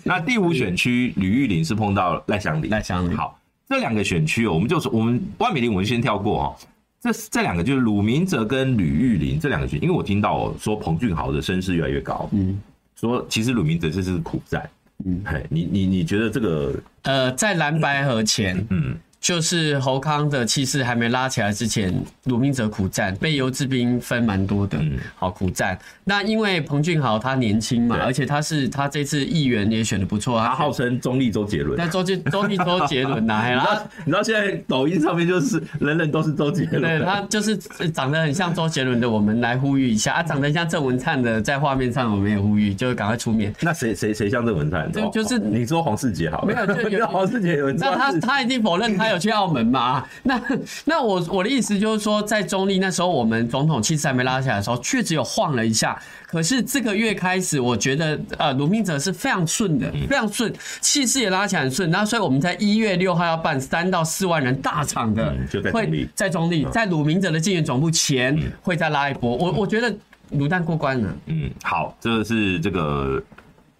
那第五选区吕玉玲是碰到赖香林。赖香林。好，这两个选区哦，我们就说我们万美林我们先跳过哦。这这两个就是鲁明哲跟吕玉玲这两个选，因为我听到说彭俊豪的声势越来越高。嗯，说其实鲁明哲这是苦战。嗯，嘿，你你你觉得这个呃，在蓝白河前，嗯。就是侯康的气势还没拉起来之前，鲁明哲苦战，被游志斌分蛮多的，嗯好苦战。那因为彭俊豪他年轻嘛，而且他是他这次议员也选的不错，他号称中立周杰伦。但周杰 中立周杰伦呐，然后你知道现在抖音上面就是人人都是周杰伦，对，他就是长得很像周杰伦的，我们来呼吁一下啊，长得像郑文灿的，在画面上我们也呼吁，就赶快出面。那谁谁谁像郑文灿？就就是你说黄世杰好了，没有就有 黄世杰有，那他他已经否认他。有去澳门吗？那那我我的意思就是说，在中立那时候，我们总统气势还没拉起来的时候，确实有晃了一下。可是这个月开始，我觉得呃，鲁明哲是非常顺的，非常顺，气势也拉起来很顺。那所以我们在一月六号要办三到四万人大场的，会在中立，在鲁明哲的竞选总部前会再拉一波。我我觉得卤蛋过关了。嗯，好，这个是这个。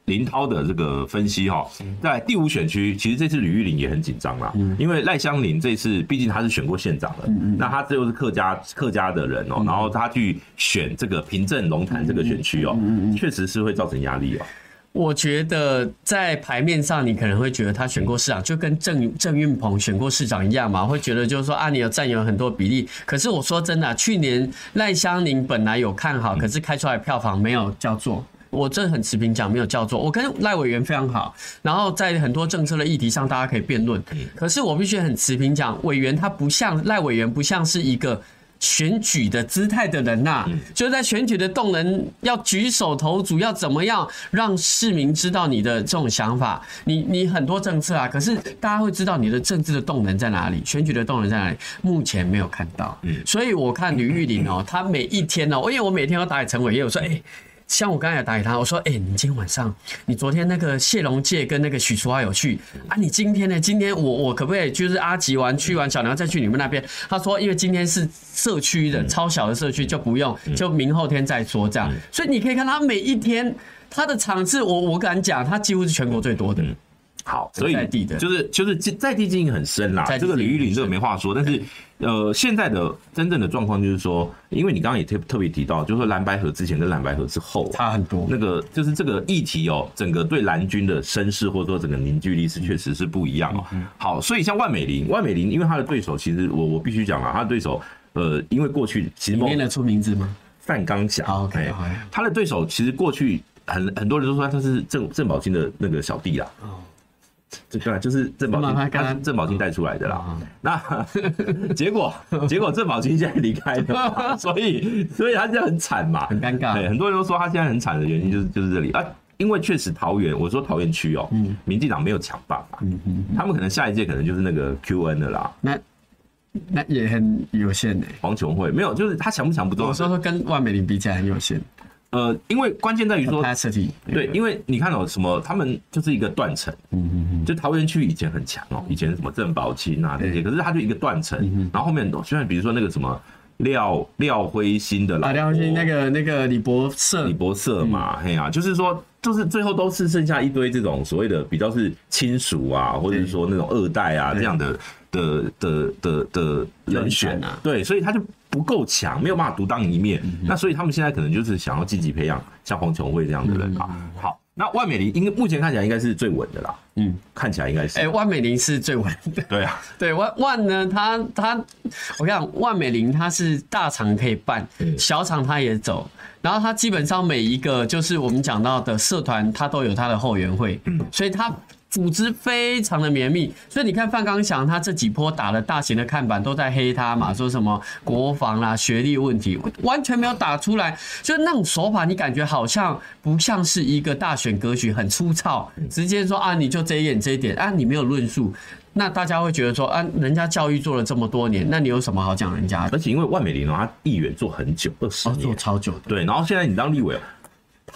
林涛的这个分析哈，在第五选区，其实这次吕玉玲也很紧张啦，因为赖香林这次毕竟他是选过县长的，那他这又是客家客家的人哦，然后他去选这个平镇龙潭这个选区哦，确实是会造成压力哦。我觉得在牌面上，你可能会觉得他选过市长，就跟郑郑运鹏选过市长一样嘛，会觉得就是说啊，你有占有很多比例。可是我说真的，去年赖香林本来有看好，可是开出来票房没有叫座。我这很持平讲，没有叫做我跟赖委员非常好，然后在很多政策的议题上，大家可以辩论。可是我必须很持平讲，委员他不像赖委员，不像是一个选举的姿态的人呐，就是在选举的动能要举手投足，要怎么样让市民知道你的这种想法。你你很多政策啊，可是大家会知道你的政治的动能在哪里，选举的动能在哪里？目前没有看到。所以我看吕玉玲哦，他每一天哦，因为我每天都打给陈伟业，我说哎。像我刚才也打给他，我说：“哎、欸，你今天晚上，你昨天那个谢龙介跟那个许淑华有去啊？你今天呢？今天我我可不可以就是阿吉完去完小梁再去你们那边？”他说：“因为今天是社区的超小的社区，就不用，就明后天再说这样。所以你可以看他每一天他的场次，我我敢讲，他几乎是全国最多的。”好，所以就是就是在地经营很深啦，这个吕玉玲这个没话说。但是，呃，现在的真正的状况就是说，因为你刚刚也特特别提到，就是说蓝白河之前跟蓝白河之后差很多。那个就是这个议题哦，整个对蓝军的声势或者说整个凝聚力是确实是不一样哦。好，所以像万美玲，万美玲，因为他的对手其实我我必须讲了，他的对手呃，因为过去其实念得出名字吗？范刚祥。OK，他的对手其实过去很很多人都说他是郑郑宝金的那个小弟啦。这对，就是郑宝清，他是郑宝清带出来的啦。那 结果，结果郑宝清现在离开了，所以，所以他现在很惨嘛，很尴尬。对，很多人都说他现在很惨的原因就是就是这里啊，因为确实桃园，我说桃园区哦，民进党没有强棒嘛，他们可能下一届可能就是那个 QN 的啦。那那也很有限的，黄琼慧没有，就是他强不强不重要。我说说跟万美玲比起来很有限。呃，因为关键在于说，对，因为你看哦，什么，他们就是一个断层，嗯嗯嗯，就桃园区以前很强哦，以前什么郑宝清啊那些，可是他就一个断层，然后后面，虽然比如说那个什么廖廖辉新的老，廖辉新那个那个李博社，李博社嘛，嘿呀，就是说，就是最后都是剩下一堆这种所谓的比较是亲属啊，或者是说那种二代啊这样的的的的的人选啊，对，所以他就不够强，没有办法独当一面。嗯、那所以他们现在可能就是想要积极培养像黄琼慧这样的人啊。嗯、好。那万美玲应该目前看起来应该是最稳的啦，嗯，看起来应该是。哎、欸，万美玲是最稳的。对啊，对万万呢，他他，我讲，万美玲他是大厂可以办，嗯、小厂他也走，然后他基本上每一个就是我们讲到的社团，他都有他的后援会，嗯，所以他。组织非常的绵密，所以你看范刚祥他这几波打了大型的看板，都在黑他嘛，说什么国防啦、学历问题，完全没有打出来，就是那种手法，你感觉好像不像是一个大选格局，很粗糙，直接说啊，你就这一点这一点啊，你没有论述，那大家会觉得说啊，人家教育做了这么多年，那你有什么好讲人家的？而且因为万美玲他议员做很久，二十年，做超久的，对，然后现在你当立委。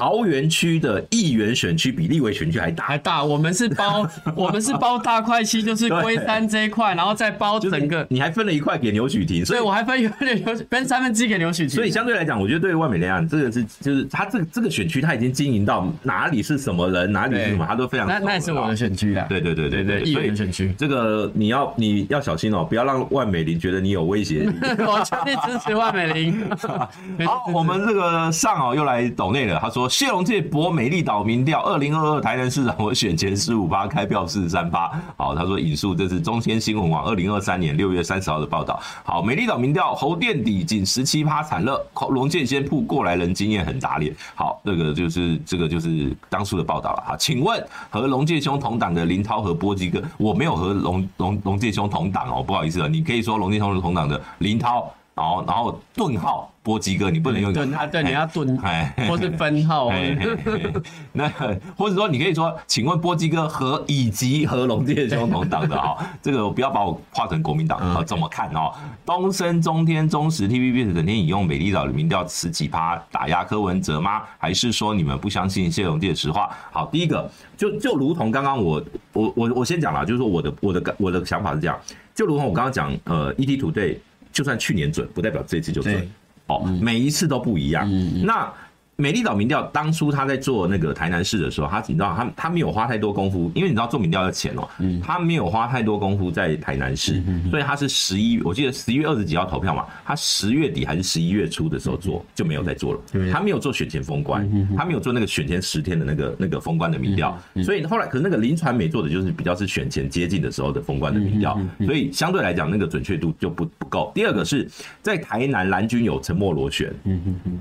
桃园区的议员选区比立委选区还大，还大。我们是包，我们是包大块区，就是龟山这一块，然后再包整个。你还分了一块给刘许婷，所以我还分一块给刘，分三分之一给刘许婷。所以相对来讲，我觉得对万美玲这个是，就是他这个这个选区他已经经营到哪里是什么人，哪里是什么，他都非常。那那也是我的选区啦。对对对对对，议员选区。这个你要你要小心哦，不要让万美玲觉得你有威胁。我全力支持万美玲。好，我们这个上哦又来抖内了，他说谢龙介博。美丽岛民调，二零二二台南市长我选前十五趴，开票四十三趴。好，他说引述这是中天新闻网二零二三年六月三十号的报道。好，美丽岛民调侯垫底仅十七趴惨热，龙健先铺过来人经验很打脸。好，这个就是这个就是当初的报道了。哈，请问和龙介兄同党的林涛和波基哥，我没有和龙龙龙介兄同党哦，不好意思啊，你可以说龙介兄是同党的林涛。然后，然后顿号波基哥，你不能用顿啊，对，你要顿，哎，或是分号。那或者说，你可以说，请问波基哥和以及和龙介兄同党的啊，这个不要把我划成国民党啊，怎么看哦？东升、中天、中时、TVBS 整天引用美丽岛的民调十几趴打压柯文哲吗？还是说你们不相信谢龙介的实话？好，第一个就就如同刚刚我我我我先讲了，就是说我的我的我的想法是这样，就如同我刚刚讲，呃，ET Today。就算去年准，不代表这次就准。哦，每一次都不一样。那。美丽岛民调当初他在做那个台南市的时候，他你知道他他没有花太多功夫，因为你知道做民调要钱哦，他没有花太多功夫在台南市，所以他是十一，我记得十一月二十几号投票嘛，他十月底还是十一月初的时候做就没有再做了，他没有做选前封关，他没有做那个选前十天的那个那个封关的民调，所以后来可是那个林传美做的就是比较是选前接近的时候的封关的民调，所以相对来讲那个准确度就不不够。第二个是在台南蓝军有沉默螺旋，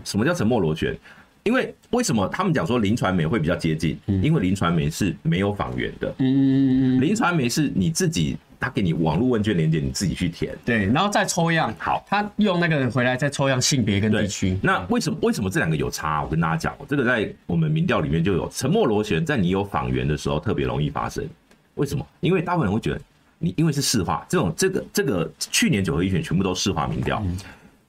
什么叫沉默螺旋？因为为什么他们讲说林传媒会比较接近？因为林传媒是没有访员的。嗯，林传媒是你自己，他给你网络问卷连接，你自己去填。对，然后再抽样。好，他用那个人回来再抽样性别跟地区。那为什么为什么这两个有差？我跟大家讲，这个在我们民调里面就有沉默螺旋，在你有访员的时候特别容易发生。为什么？因为大部分人会觉得你因为是市话，这种这个这个去年九合一选全部都市话民调，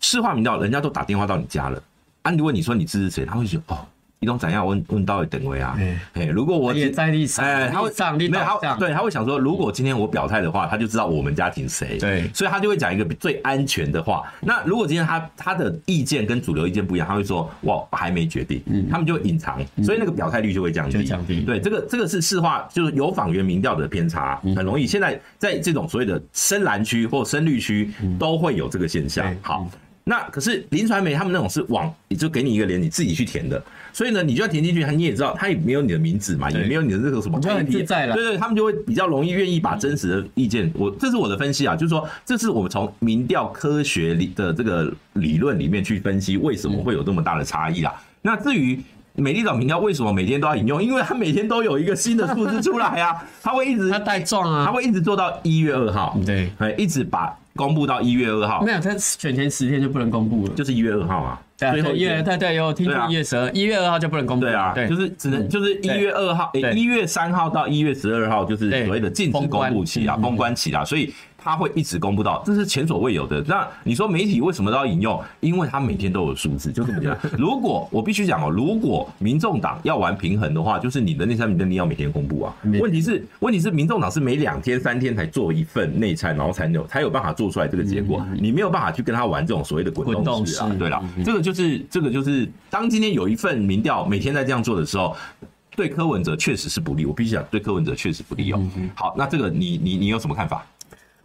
市话民调人家都打电话到你家了。啊，如果你说你支持谁，他会觉得哦，一种怎样问问到底等位啊？哎，如果我也在历史，哎，他会这样，没有他，对，他会想说，如果今天我表态的话，他就知道我们家庭谁，对，所以他就会讲一个最安全的话。那如果今天他他的意见跟主流意见不一样，他会说哇还没决定，他们就会隐藏，所以那个表态率就会降低。降低，对，这个这个是市话，就是有访员民调的偏差，很容易。现在在这种所谓的深蓝区或深绿区都会有这个现象。好。那可是林传媒他们那种是网，你就给你一个连，你自己去填的，所以呢，你就要填进去，你也知道他也没有你的名字嘛，也没有你的这个什么，就很自在了。对对，他们就会比较容易愿意把真实的意见，我这是我的分析啊，就是说这是我们从民调科学里的这个理论里面去分析为什么会有这么大的差异啦。那至于美丽岛民调为什么每天都要引用，因为它每天都有一个新的数字出来啊，它会一直它带状啊，它会一直做到一月二号，对，一直把。公布到一月二号，没有，他选前十天就不能公布了，就是一月二号啊。对，一月对对有听说一月十二，一月二号就不能公布。对啊，就是只能就是一月二号，一月三号到一月十二号就是所谓的禁止公布期啊，封关期啊，所以。他会一直公布到，这是前所未有的。那你说媒体为什么都要引用？因为他每天都有数字，就这么讲。如果我必须讲哦，如果民众党要玩平衡的话，就是你的内参民调你要每天公布啊。问题是，问题是民众党是每两天、三天才做一份内参，然后才有才有办法做出来这个结果。你没有办法去跟他玩这种所谓的滚动式啊。对了，这个就是这个就是，当今天有一份民调每天在这样做的时候，对柯文哲确实是不利。我必须讲，对柯文哲确实不利哦。好，那这个你你你有什么看法？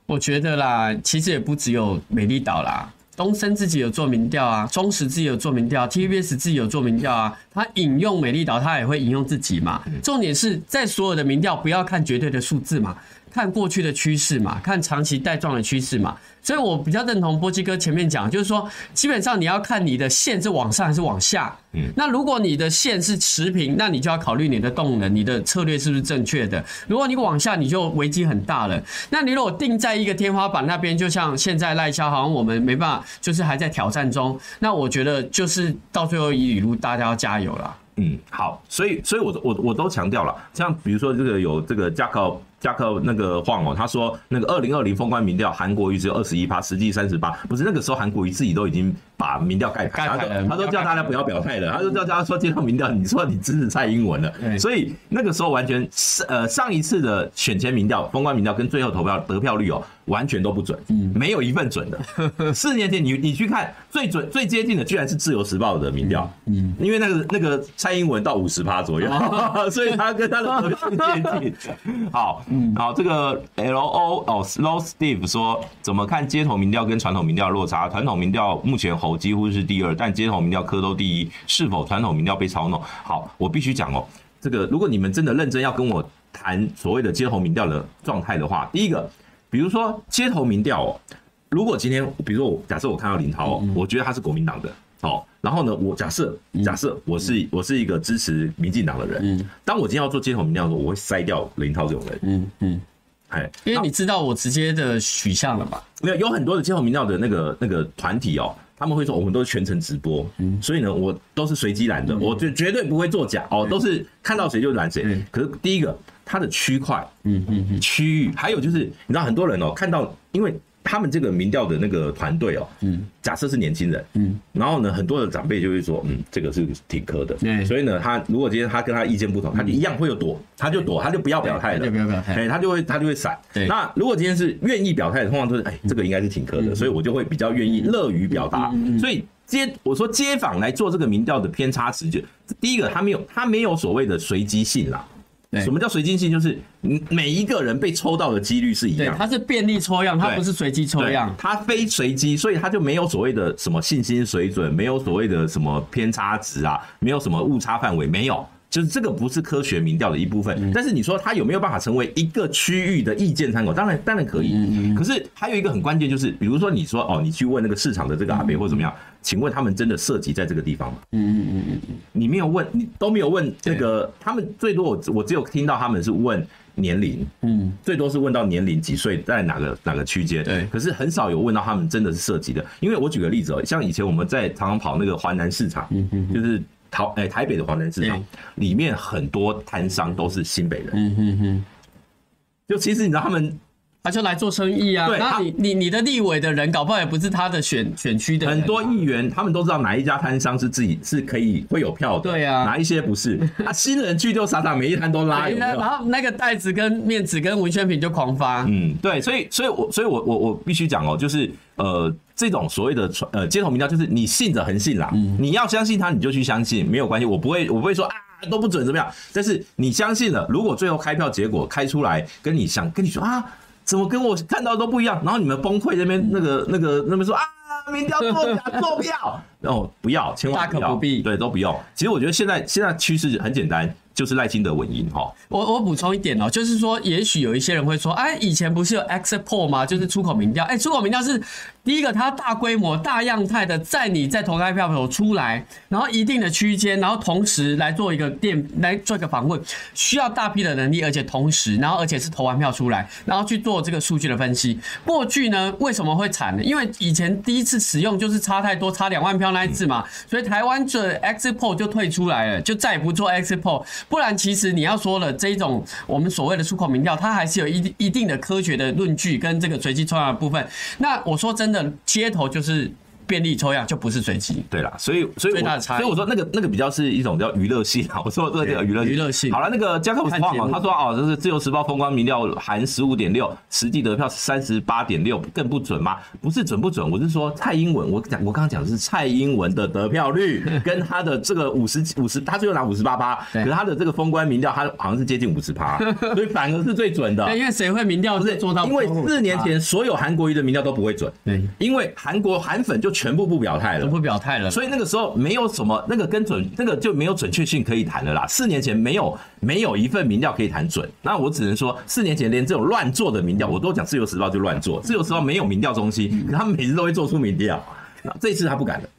我觉得啦，其实也不只有美丽岛啦，东森自己有做民调啊，中时自己有做民调，TVBS 自己有做民调啊。他引用美丽岛，他也会引用自己嘛。重点是在所有的民调，不要看绝对的数字嘛。看过去的趋势嘛，看长期带状的趋势嘛，所以我比较认同波基哥前面讲，就是说，基本上你要看你的线是往上还是往下。嗯，那如果你的线是持平，那你就要考虑你的动能，你的策略是不是正确的。如果你往下，你就危机很大了。那你如果定在一个天花板那边，就像现在赖萧，好像我们没办法，就是还在挑战中。那我觉得就是到最后一里路，大家要加油了。嗯，好，所以，所以我我我都强调了，像比如说这个有这个加考。加克那个晃哦，他说那个二零二零封关民调，韩国瑜只有二十一趴，实际三十八，不是那个时候韩国瑜自己都已经把民调盖牌，他都叫大家不要表态了，他就叫大家说接受民调，你说你支持蔡英文了，所以那个时候完全呃上一次的选前民调、封关民调跟最后投票得票率哦，完全都不准，没有一份准的。四年前你你去看最准最接近的，居然是自由时报的民调，嗯，因为那个那个蔡英文到五十趴左右，所以他跟他的得票接近，好。嗯，好，这个 L O 哦，Slow Steve 说，怎么看街头民调跟传统民调落差？传统民调目前侯几乎是第二，但街头民调柯都第一，是否传统民调被操弄？好，我必须讲哦，这个如果你们真的认真要跟我谈所谓的街头民调的状态的话，第一个，比如说街头民调哦，如果今天，比如说我假设我看到林涛哦，我觉得他是国民党的。哦，然后呢，我假设假设我是我是一个支持民进党的人，嗯。当我今天要做街头民调的时候，我会筛掉林涛这种人。嗯嗯，哎，因为你知道我直接的取向了吧？没有，有很多的街头民调的那个那个团体哦，他们会说我们都是全程直播，所以呢，我都是随机拦的，我就绝对不会作假。哦，都是看到谁就拦谁。可是第一个，它的区块，嗯嗯嗯，区域，还有就是你知道很多人哦，看到因为。他们这个民调的那个团队哦，嗯，假设是年轻人，嗯，然后呢，很多的长辈就会说，嗯，这个是挺苛的，对，所以呢，他如果今天他跟他意见不同，他就一样会有躲，他就躲，他就不要表态了，不要表态，哎，他就会他就会闪。对，那如果今天是愿意表态的，通常都是，哎，这个应该是挺苛的，所以我就会比较愿意乐于表达。所以街我说街访来做这个民调的偏差值，就第一个他没有他没有所谓的随机性啦。什么叫随机性？就是每一个人被抽到的几率是一样对，它是便利抽样，它不是随机抽样，它非随机，所以它就没有所谓的什么信心水准，没有所谓的什么偏差值啊，没有什么误差范围，没有。就是这个不是科学民调的一部分，但是你说它有没有办法成为一个区域的意见参考？当然，当然可以。可是还有一个很关键，就是比如说你说哦，你去问那个市场的这个阿伯或怎么样，请问他们真的涉及在这个地方吗？嗯嗯嗯嗯，你没有问，你都没有问那个，他们最多我我只有听到他们是问年龄，嗯，最多是问到年龄几岁，在哪个哪个区间？对，可是很少有问到他们真的是涉及的。因为我举个例子哦，像以前我们在常常跑那个华南市场，嗯嗯，就是。台诶，台北的华南市场里面很多摊商都是新北人。嗯哼哼，就其实你知道他们，他就来做生意啊。对，那你你你的立委的人，搞不好也不是他的选选区的。很多议员他们都知道哪一家摊商是自己是可以会有票的。对啊，哪一些不是？啊，新人去就傻傻每一摊都拉。然后那个袋子跟面子跟文宣品就狂发。嗯，对，所以所以我所以我我我必须讲哦，就是呃。这种所谓的传呃街头民调，就是你信者恒信啦，你要相信他，你就去相信，没有关系，我不会我不会说啊都不准怎么样，但是你相信了，如果最后开票结果开出来，跟你想跟你说啊，怎么跟我看到都不一样，然后你们崩溃那边那个那个那边说啊民调作假作票，哦不要，千万不要，大可不必，对，都不用。其实我觉得现在现在趋势很简单。就是赖清德稳赢哈，我我补充一点哦，就是说，也许有一些人会说，哎，以前不是有 exit poll 吗？就是出口民调，哎，出口民调是第一个，它大规模、大样态的，在你在投开票的时候出来，然后一定的区间，然后同时来做一个电，来做一个访问，需要大批的能力，而且同时，然后而且是投完票出来，然后去做这个数据的分析。过去呢，为什么会惨呢？因为以前第一次使用就是差太多，差两万票那一次嘛，所以台湾这 X poll 就退出来了，就再也不做 X poll。不然，其实你要说了这种我们所谓的出口民调，它还是有一一定的科学的论据跟这个随机抽样的部分。那我说真的，街头就是便利抽样就不是随机。对啦，所以所以我所以我说那个那个比较是一种叫娱乐性啊。我说这个娱乐娱乐性。好了，那个加克普斯旺他说哦，这是自由时报风光民调含十五点六，实际得票三十八点六，更不准吗？不是准不准，我是说蔡英文，我讲我刚刚讲的是蔡英文的得票率 跟他的这个五十五十，他最后拿五十八趴，可是他的这个封关民调他好像是接近五十趴，所以反而是最准的。因为谁会民调不是做到？因为四年前所有韩国瑜的民调都不会准，对，因为韩国韩粉就全部不表态了，不表态了，所以那个时候没有什么那个跟准那个就没有准确性可以谈的啦。四年前没有没有一份民调可以谈准，那我只能说四年前连这种乱做的民调，我都讲自由时报就乱做，自由时报没有民调中心，可他们每次都会做出民调，那这次他不敢了。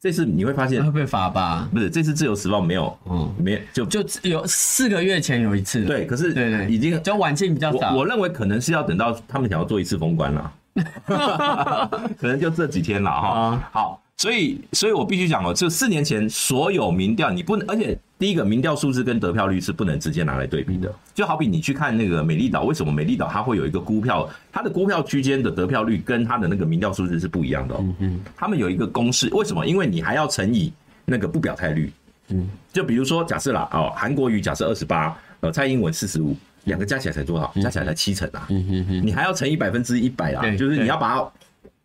这次你会发现会被罚吧？不是，这次自由时报没有，嗯，没就就有四个月前有一次，对，可是对对，已经就晚期比较早。我认为可能是要等到他们想要做一次封关了，可能就这几天了哈。好。所以，所以我必须讲哦，就四年前所有民调，你不能，而且第一个民调数字跟得票率是不能直接拿来对比的。就好比你去看那个美丽岛，为什么美丽岛它会有一个估票，它的估票区间的得票率跟它的那个民调数字是不一样的哦。嗯嗯，他们有一个公式，为什么？因为你还要乘以那个不表态率。嗯，就比如说假设啦，哦，韩国瑜假设二十八，呃，蔡英文四十五，两个加起来才多少？加起来才七成啊。你还要乘以百分之一百啊，就是你要把它。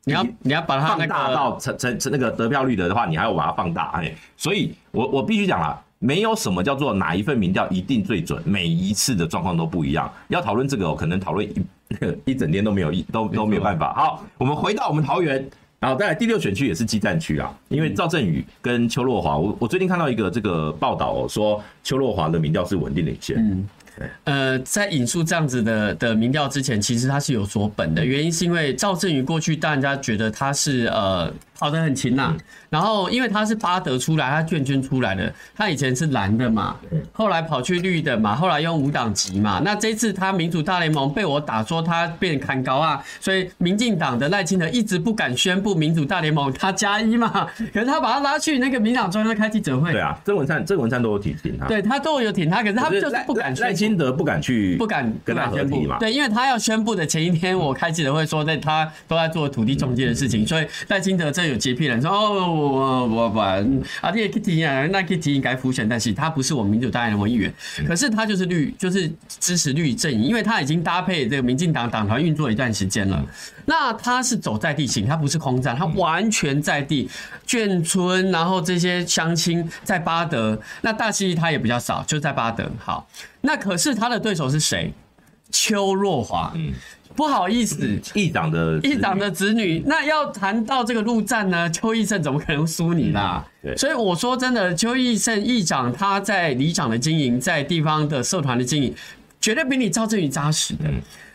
你要你要把它放大到成成成那个得票率的话，你还要把它放大哎，所以我我必须讲啦，没有什么叫做哪一份民调一定最准，每一次的状况都不一样。要讨论这个，可能讨论一 一整天都没有一都都没有办法。好，我们回到我们桃园，然后再来第六选区也是激战区啊，因为赵振宇跟邱若华，我我最近看到一个这个报道哦，说邱若华的民调是稳定领先。呃，在引述这样子的的民调之前，其实他是有所本的，原因是因为赵振宇过去大家觉得他是呃。跑得很勤呐，然后因为他是巴德出来，他卷军出来的，他以前是蓝的嘛，后来跑去绿的嘛，后来用五党籍嘛，那这次他民主大联盟被我打说他变砍高啊，所以民进党的赖清德一直不敢宣布民主大联盟他加一嘛，可是他把他拉去那个民党中央开记者会，对啊，郑文灿郑文灿都有挺挺他，对他都有挺他，可是他就是不敢赖清德不敢去不敢跟他宣布。嘛，对，因为他要宣布的前一天我开记者会说在他都在做土地中介的事情，所以赖清德这。有洁癖人说哦，我我不啊，这个 Kitty 啊，那 Kitty 应该浮选，但是他不是我们民主大联盟议员，可是他就是绿，就是支持绿阵营，因为他已经搭配这个民进党党团运作一段时间了。那他是走在地形，他不是空战，他完全在地眷村，然后这些乡亲在巴德，那大溪他也比较少，就在巴德。好，那可是他的对手是谁？邱若华。嗯。不好意思，议长的议长的子女，那要谈到这个陆战呢，邱义胜怎么可能输你啦？对，所以我说真的，邱义胜议长他在里长的经营，在地方的社团的经营，绝对比你赵振宇扎实的。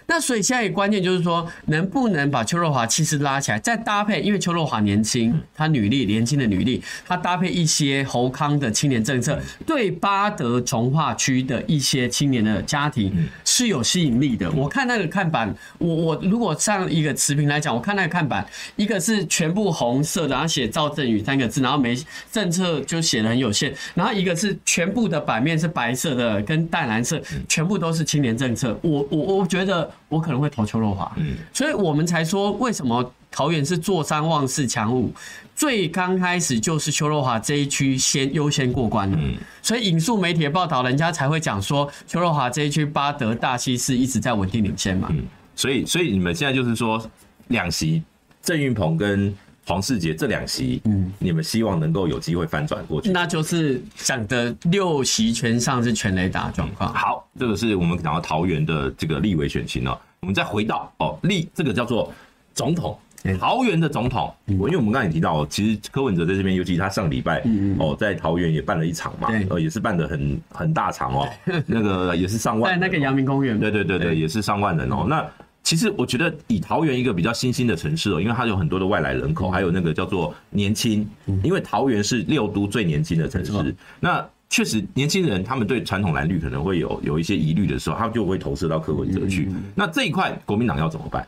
那所以现在关键就是说，能不能把邱若华气势拉起来，再搭配，因为邱若华年轻，她女力，年轻的女力，她搭配一些侯康的青年政策，对巴德从化区的一些青年的家庭是有吸引力的。我看那个看板，我我如果上一个持平来讲，我看那个看板，一个是全部红色的，然后写赵振宇三个字，然后没政策就写的很有限，然后一个是全部的版面是白色的跟淡蓝色，全部都是青年政策。我我我觉得。我可能会投邱若华，嗯，所以我们才说为什么桃园是坐山望四强五，最刚开始就是邱若华这一区先优先过关了，嗯，所以引述媒体的报道，人家才会讲说邱若华这一区巴德大溪市一直在稳定领先嘛，嗯，所以所以你们现在就是说两席郑运鹏跟黄世杰这两席，嗯，你们希望能够有机会翻转过去，那就是讲的六席全上是全雷打状况。好，这个是我们讲到桃园的这个立委选情哦。我们再回到哦立这个叫做总统，桃园的总统。我因为我们刚才也提到，其实柯文哲在这边，尤其他上礼拜哦在桃园也办了一场嘛，哦也是办的很很大场哦，那个也是上万，在那个阳明公园，对对对对，也是上万人哦。那其实我觉得以桃园一个比较新兴的城市哦，因为它有很多的外来人口，还有那个叫做年轻，因为桃园是六都最年轻的城市。那确实年轻人他们对传统蓝绿可能会有有一些疑虑的时候，他们就会投射到柯文哲去。那这一块国民党要怎么办？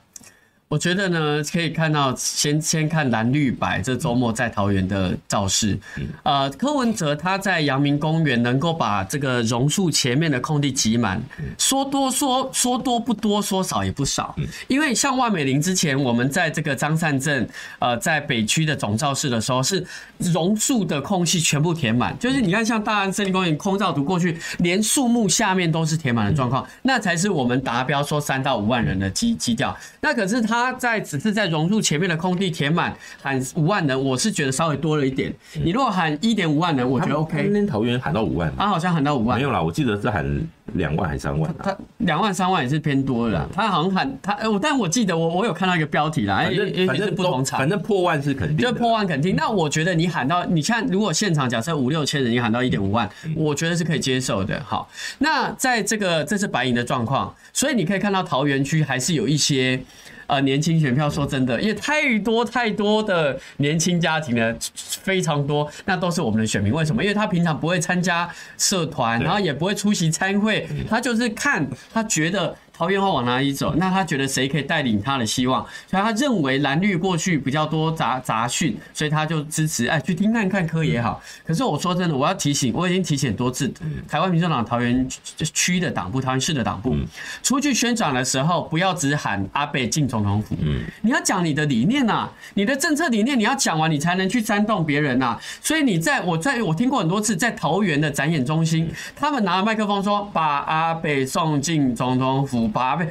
我觉得呢，可以看到先先看蓝绿白这周末在桃园的造势。呃，柯文哲他在阳明公园能够把这个榕树前面的空地挤满，说多说说多不多，说少也不少。因为像万美玲之前我们在这个张善镇呃在北区的总造势的时候，是榕树的空隙全部填满，就是你看像大安森林公园空照图过去，连树木下面都是填满的状况，那才是我们达标说三到五万人的基基调。那可是他。他在只是在融入前面的空地填满喊五万人，我是觉得稍微多了一点。你如果喊一点五万人，我觉得 OK。今天桃园喊到五万，他好像喊到五万，没有啦，我记得是喊两万还是三万？他两万三万也是偏多的。他好像喊他，我但我记得我我有看到一个标题啦，反正反正不同场，反正破万是肯定，就破万肯定。那我觉得你喊到，你看如果现场假设五六千人，你喊到一点五万，我觉得是可以接受的。好，那在这个这是白银的状况，所以你可以看到桃园区还是有一些。呃，年轻选票，说真的，因为太多太多的年轻家庭呢，非常多，那都是我们的选民。为什么？因为他平常不会参加社团，然后也不会出席参会，他就是看他觉得。桃园会往哪里走？那他觉得谁可以带领他的希望？所以他认为蓝绿过去比较多杂杂讯，所以他就支持。哎，去听看看科也好。可是我说真的，我要提醒，我已经提醒很多次，台湾民众党桃园区的党部、桃园市的党部，出去宣传的时候，不要只喊阿北进总统府，你要讲你的理念呐，你的政策理念，你要讲完，你才能去煽动别人呐。所以你在我在我听过很多次，在桃园的展演中心，他们拿着麦克风说，把阿北送进总统府。八倍，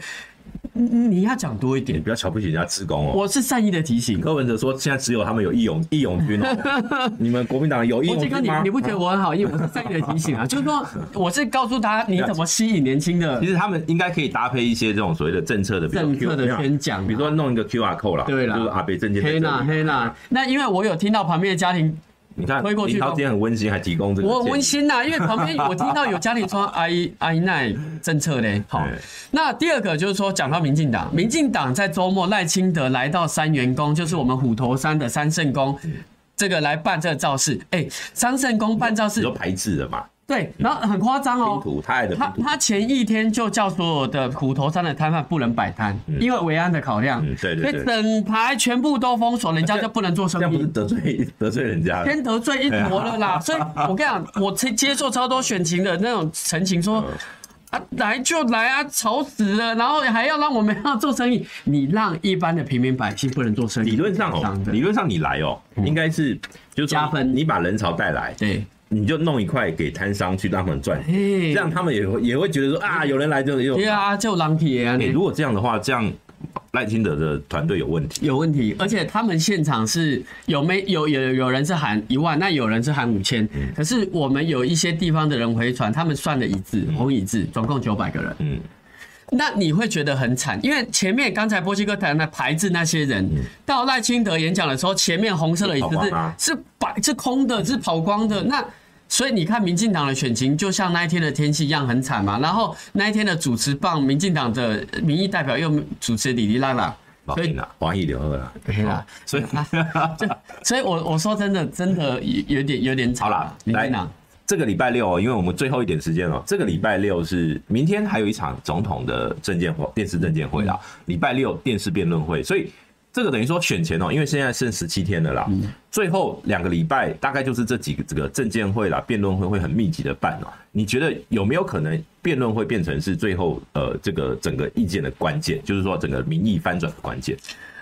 你要讲多一点，不要瞧不起人家职工哦。我是善意的提醒。柯文哲说，现在只有他们有义勇义勇军哦。你们国民党有义勇军吗？你不觉得我很好意？我是善意的提醒啊，就是说，我是告诉大家你怎么吸引年轻的。其实他们应该可以搭配一些这种所谓的政策的政策的宣讲，比如说弄一个 QR code 啦，对啦，就是阿北政见。黑啦黑啦，那因为我有听到旁边的家庭。你看，林涛今天很温馨，还提供这个。我温馨呐，因为旁边 我听到有家庭说 阿姨阿姨那政策嘞。好，那第二个就是说，讲到民进党，民进党在周末赖清德来到三元宫，就是我们虎头山的三圣宫，这个来办这个造势。哎，三圣宫办造势有排斥的嘛？对，然后很夸张哦，他他他前一天就叫所有的虎头山的摊贩不能摆摊，因为维安的考量，对对对，整排全部都封锁，人家就不能做生意。这样不是得罪得罪人家，先得罪一坨了啦。所以我跟你讲，我接接受超多选情的那种陈情说，啊来就来啊，吵死了，然后还要让我们要做生意，你让一般的平民百姓不能做生意。理论上哦，理论上你来哦，应该是就加分，你把人潮带来，对。你就弄一块给摊商去让他们赚，这样他们也会也会觉得说啊，有人来就有。对啊，就狼皮啊！你如果这样的话，这样赖清德的团队有问题，有问题。而且他们现场是有没有有有人是喊一万，那有人是喊五千。可是我们有一些地方的人回传，他们算的一致，红一致，总共九百个人。嗯。那你会觉得很惨，因为前面刚才波西哥谈的牌子那些人，到赖清德演讲的时候，前面红色的椅子是是白是空的，是跑光的。那所以你看，民进党的选情就像那一天的天气一样很惨嘛。然后那一天的主持棒，民进党的民意代表又主持哩哩啦啦，所以黄义刘了，对啦。所以，所以我我说真的，真的有点有点惨。好了，来。这个礼拜六哦，因为我们最后一点时间了。这个礼拜六是明天还有一场总统的证见会，电视证见会啦。礼拜六电视辩论会，所以这个等于说选前哦，因为现在剩十七天了啦。最后两个礼拜大概就是这几个这个证见会啦，辩论会会很密集的办哦。你觉得有没有可能辩论会变成是最后呃这个整个意见的关键，就是说整个民意翻转的关键？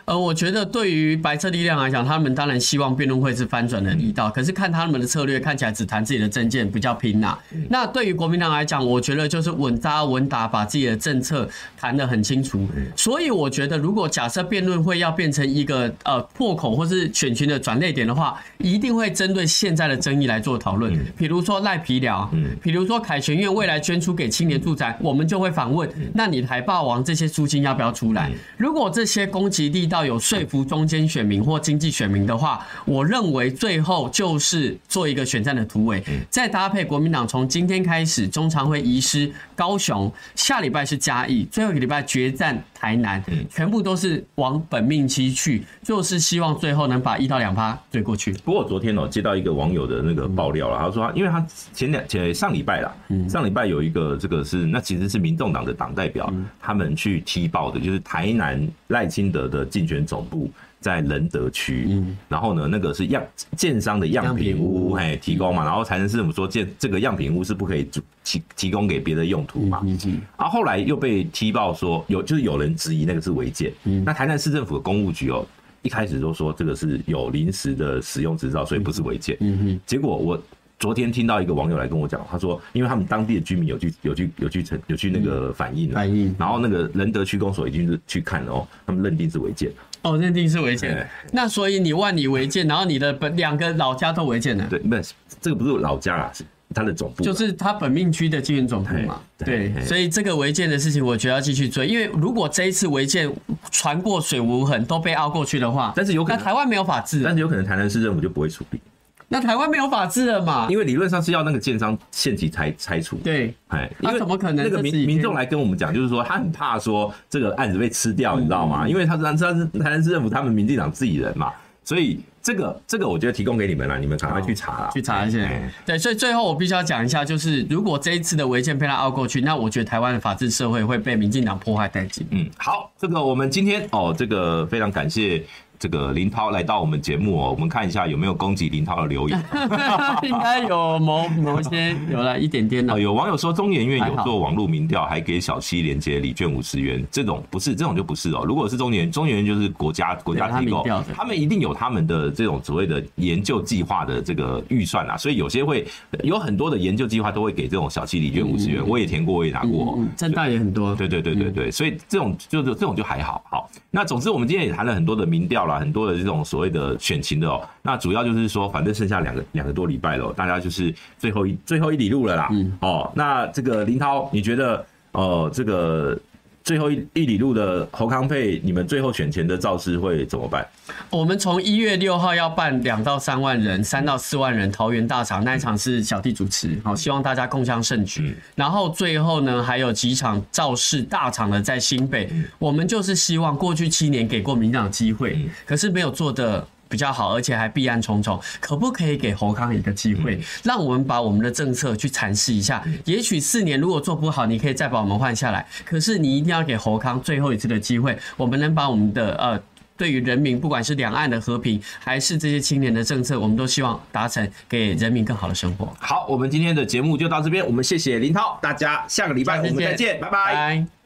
呃，我觉得对于白色力量来讲，他们当然希望辩论会是翻转的力道，可是看他们的策略，看起来只谈自己的政见，比较拼呐。那对于国民党来讲，我觉得就是稳扎稳打，把自己的政策谈得很清楚。所以我觉得，如果假设辩论会要变成一个呃破口或是选群的转捩点的话，一定会针对现在的争议来做讨论。比如说赖皮寮，比如说凯旋院未来捐出给青年住宅，我们就会反问：那你台霸王这些租金要不要出来？如果这些攻击力到有说服中间选民或经济选民的话，我认为最后就是做一个选战的突围，再搭配国民党从今天开始中常会移师高雄，下礼拜是嘉义，最后一个礼拜决战台南，全部都是往本命期去，就是希望最后能把一到两趴追过去。不过昨天哦，接到一个网友的那个爆料了，他说他，因为他前两前上礼拜啦，上礼拜有一个这个是那其实是民众党的党代表，他们去踢爆的，就是台南赖清德的竞选总部在仁德区，嗯。然后呢，那个是样建商的样品屋，哎，提供嘛，然后台南市政府说建这个样品屋是不可以提提供给别的用途嘛，然后后来又被踢爆说有就是有人质疑那个是违建，嗯。那台南市政府的公务局哦。一开始都说这个是有临时的使用执照，所以不是违建。嗯哼。结果我昨天听到一个网友来跟我讲，他说，因为他们当地的居民有去有去有去有去那个反映了，反映。然后那个仁德区公所已经是去看了哦，他们认定是违建。哦，认定是违建。那所以你万里违建，然后你的本两个老家都违建了。对，不是这个不是老家啊，是。他的总部就是他本命区的经营总部嘛，对，所以这个违建的事情，我觉得要继续追，因为如果这一次违建船过水无痕都被凹过去的话，但是有可能台湾没有法治，但是有可能台南市政府就不会处理。那台湾没有法治了嘛？因为理论上是要那个建商限期拆拆除。对，哎，那怎么可能？那个民民众来跟我们讲，就是说他很怕说这个案子被吃掉，你知道吗？因为他是他是台南市政府他们民进党自己人嘛，所以。这个这个我觉得提供给你们了，你们赶快去查了，去查一下。对，所以最后我必须要讲一下，就是如果这一次的违建被他熬过去，那我觉得台湾的法治社会会被民进党破坏殆尽。嗯，好，这个我们今天哦，这个非常感谢。这个林涛来到我们节目哦，我们看一下有没有攻击林涛的留言。应该有某某些有了一点点的。有网友说中研院有做网络民调，还给小七连接礼券五十元，这种不是，这种就不是哦。如果是中研，中研院就是国家国家机构，他们一定有他们的这种所谓的研究计划的这个预算啊，所以有些会有很多的研究计划都会给这种小七礼券五十元。我也填过，我也拿过，政大也很多。对对对对对，所以这种就是这种就还好。好，那总之我们今天也谈了很多的民调了。很多的这种所谓的选情的哦，那主要就是说，反正剩下两个两个多礼拜了，大家就是最后一最后一里路了啦。嗯，哦，那这个林涛，你觉得呃，这个最后一一里路的侯康配，你们最后选前的造势会怎么办？我们从一月六号要办两到三万人，三到四万人桃园大场，那一场是小弟主持，好，希望大家共襄盛举。然后最后呢，还有几场造势大场的在新北，我们就是希望过去七年给过民进党机会，可是没有做的比较好，而且还弊案重重，可不可以给侯康一个机会，让我们把我们的政策去阐释一下？也许四年如果做不好，你可以再把我们换下来，可是你一定要给侯康最后一次的机会，我们能把我们的呃。对于人民，不管是两岸的和平，还是这些青年的政策，我们都希望达成给人民更好的生活。好，我们今天的节目就到这边，我们谢谢林涛，大家下个礼拜我们再见，拜拜。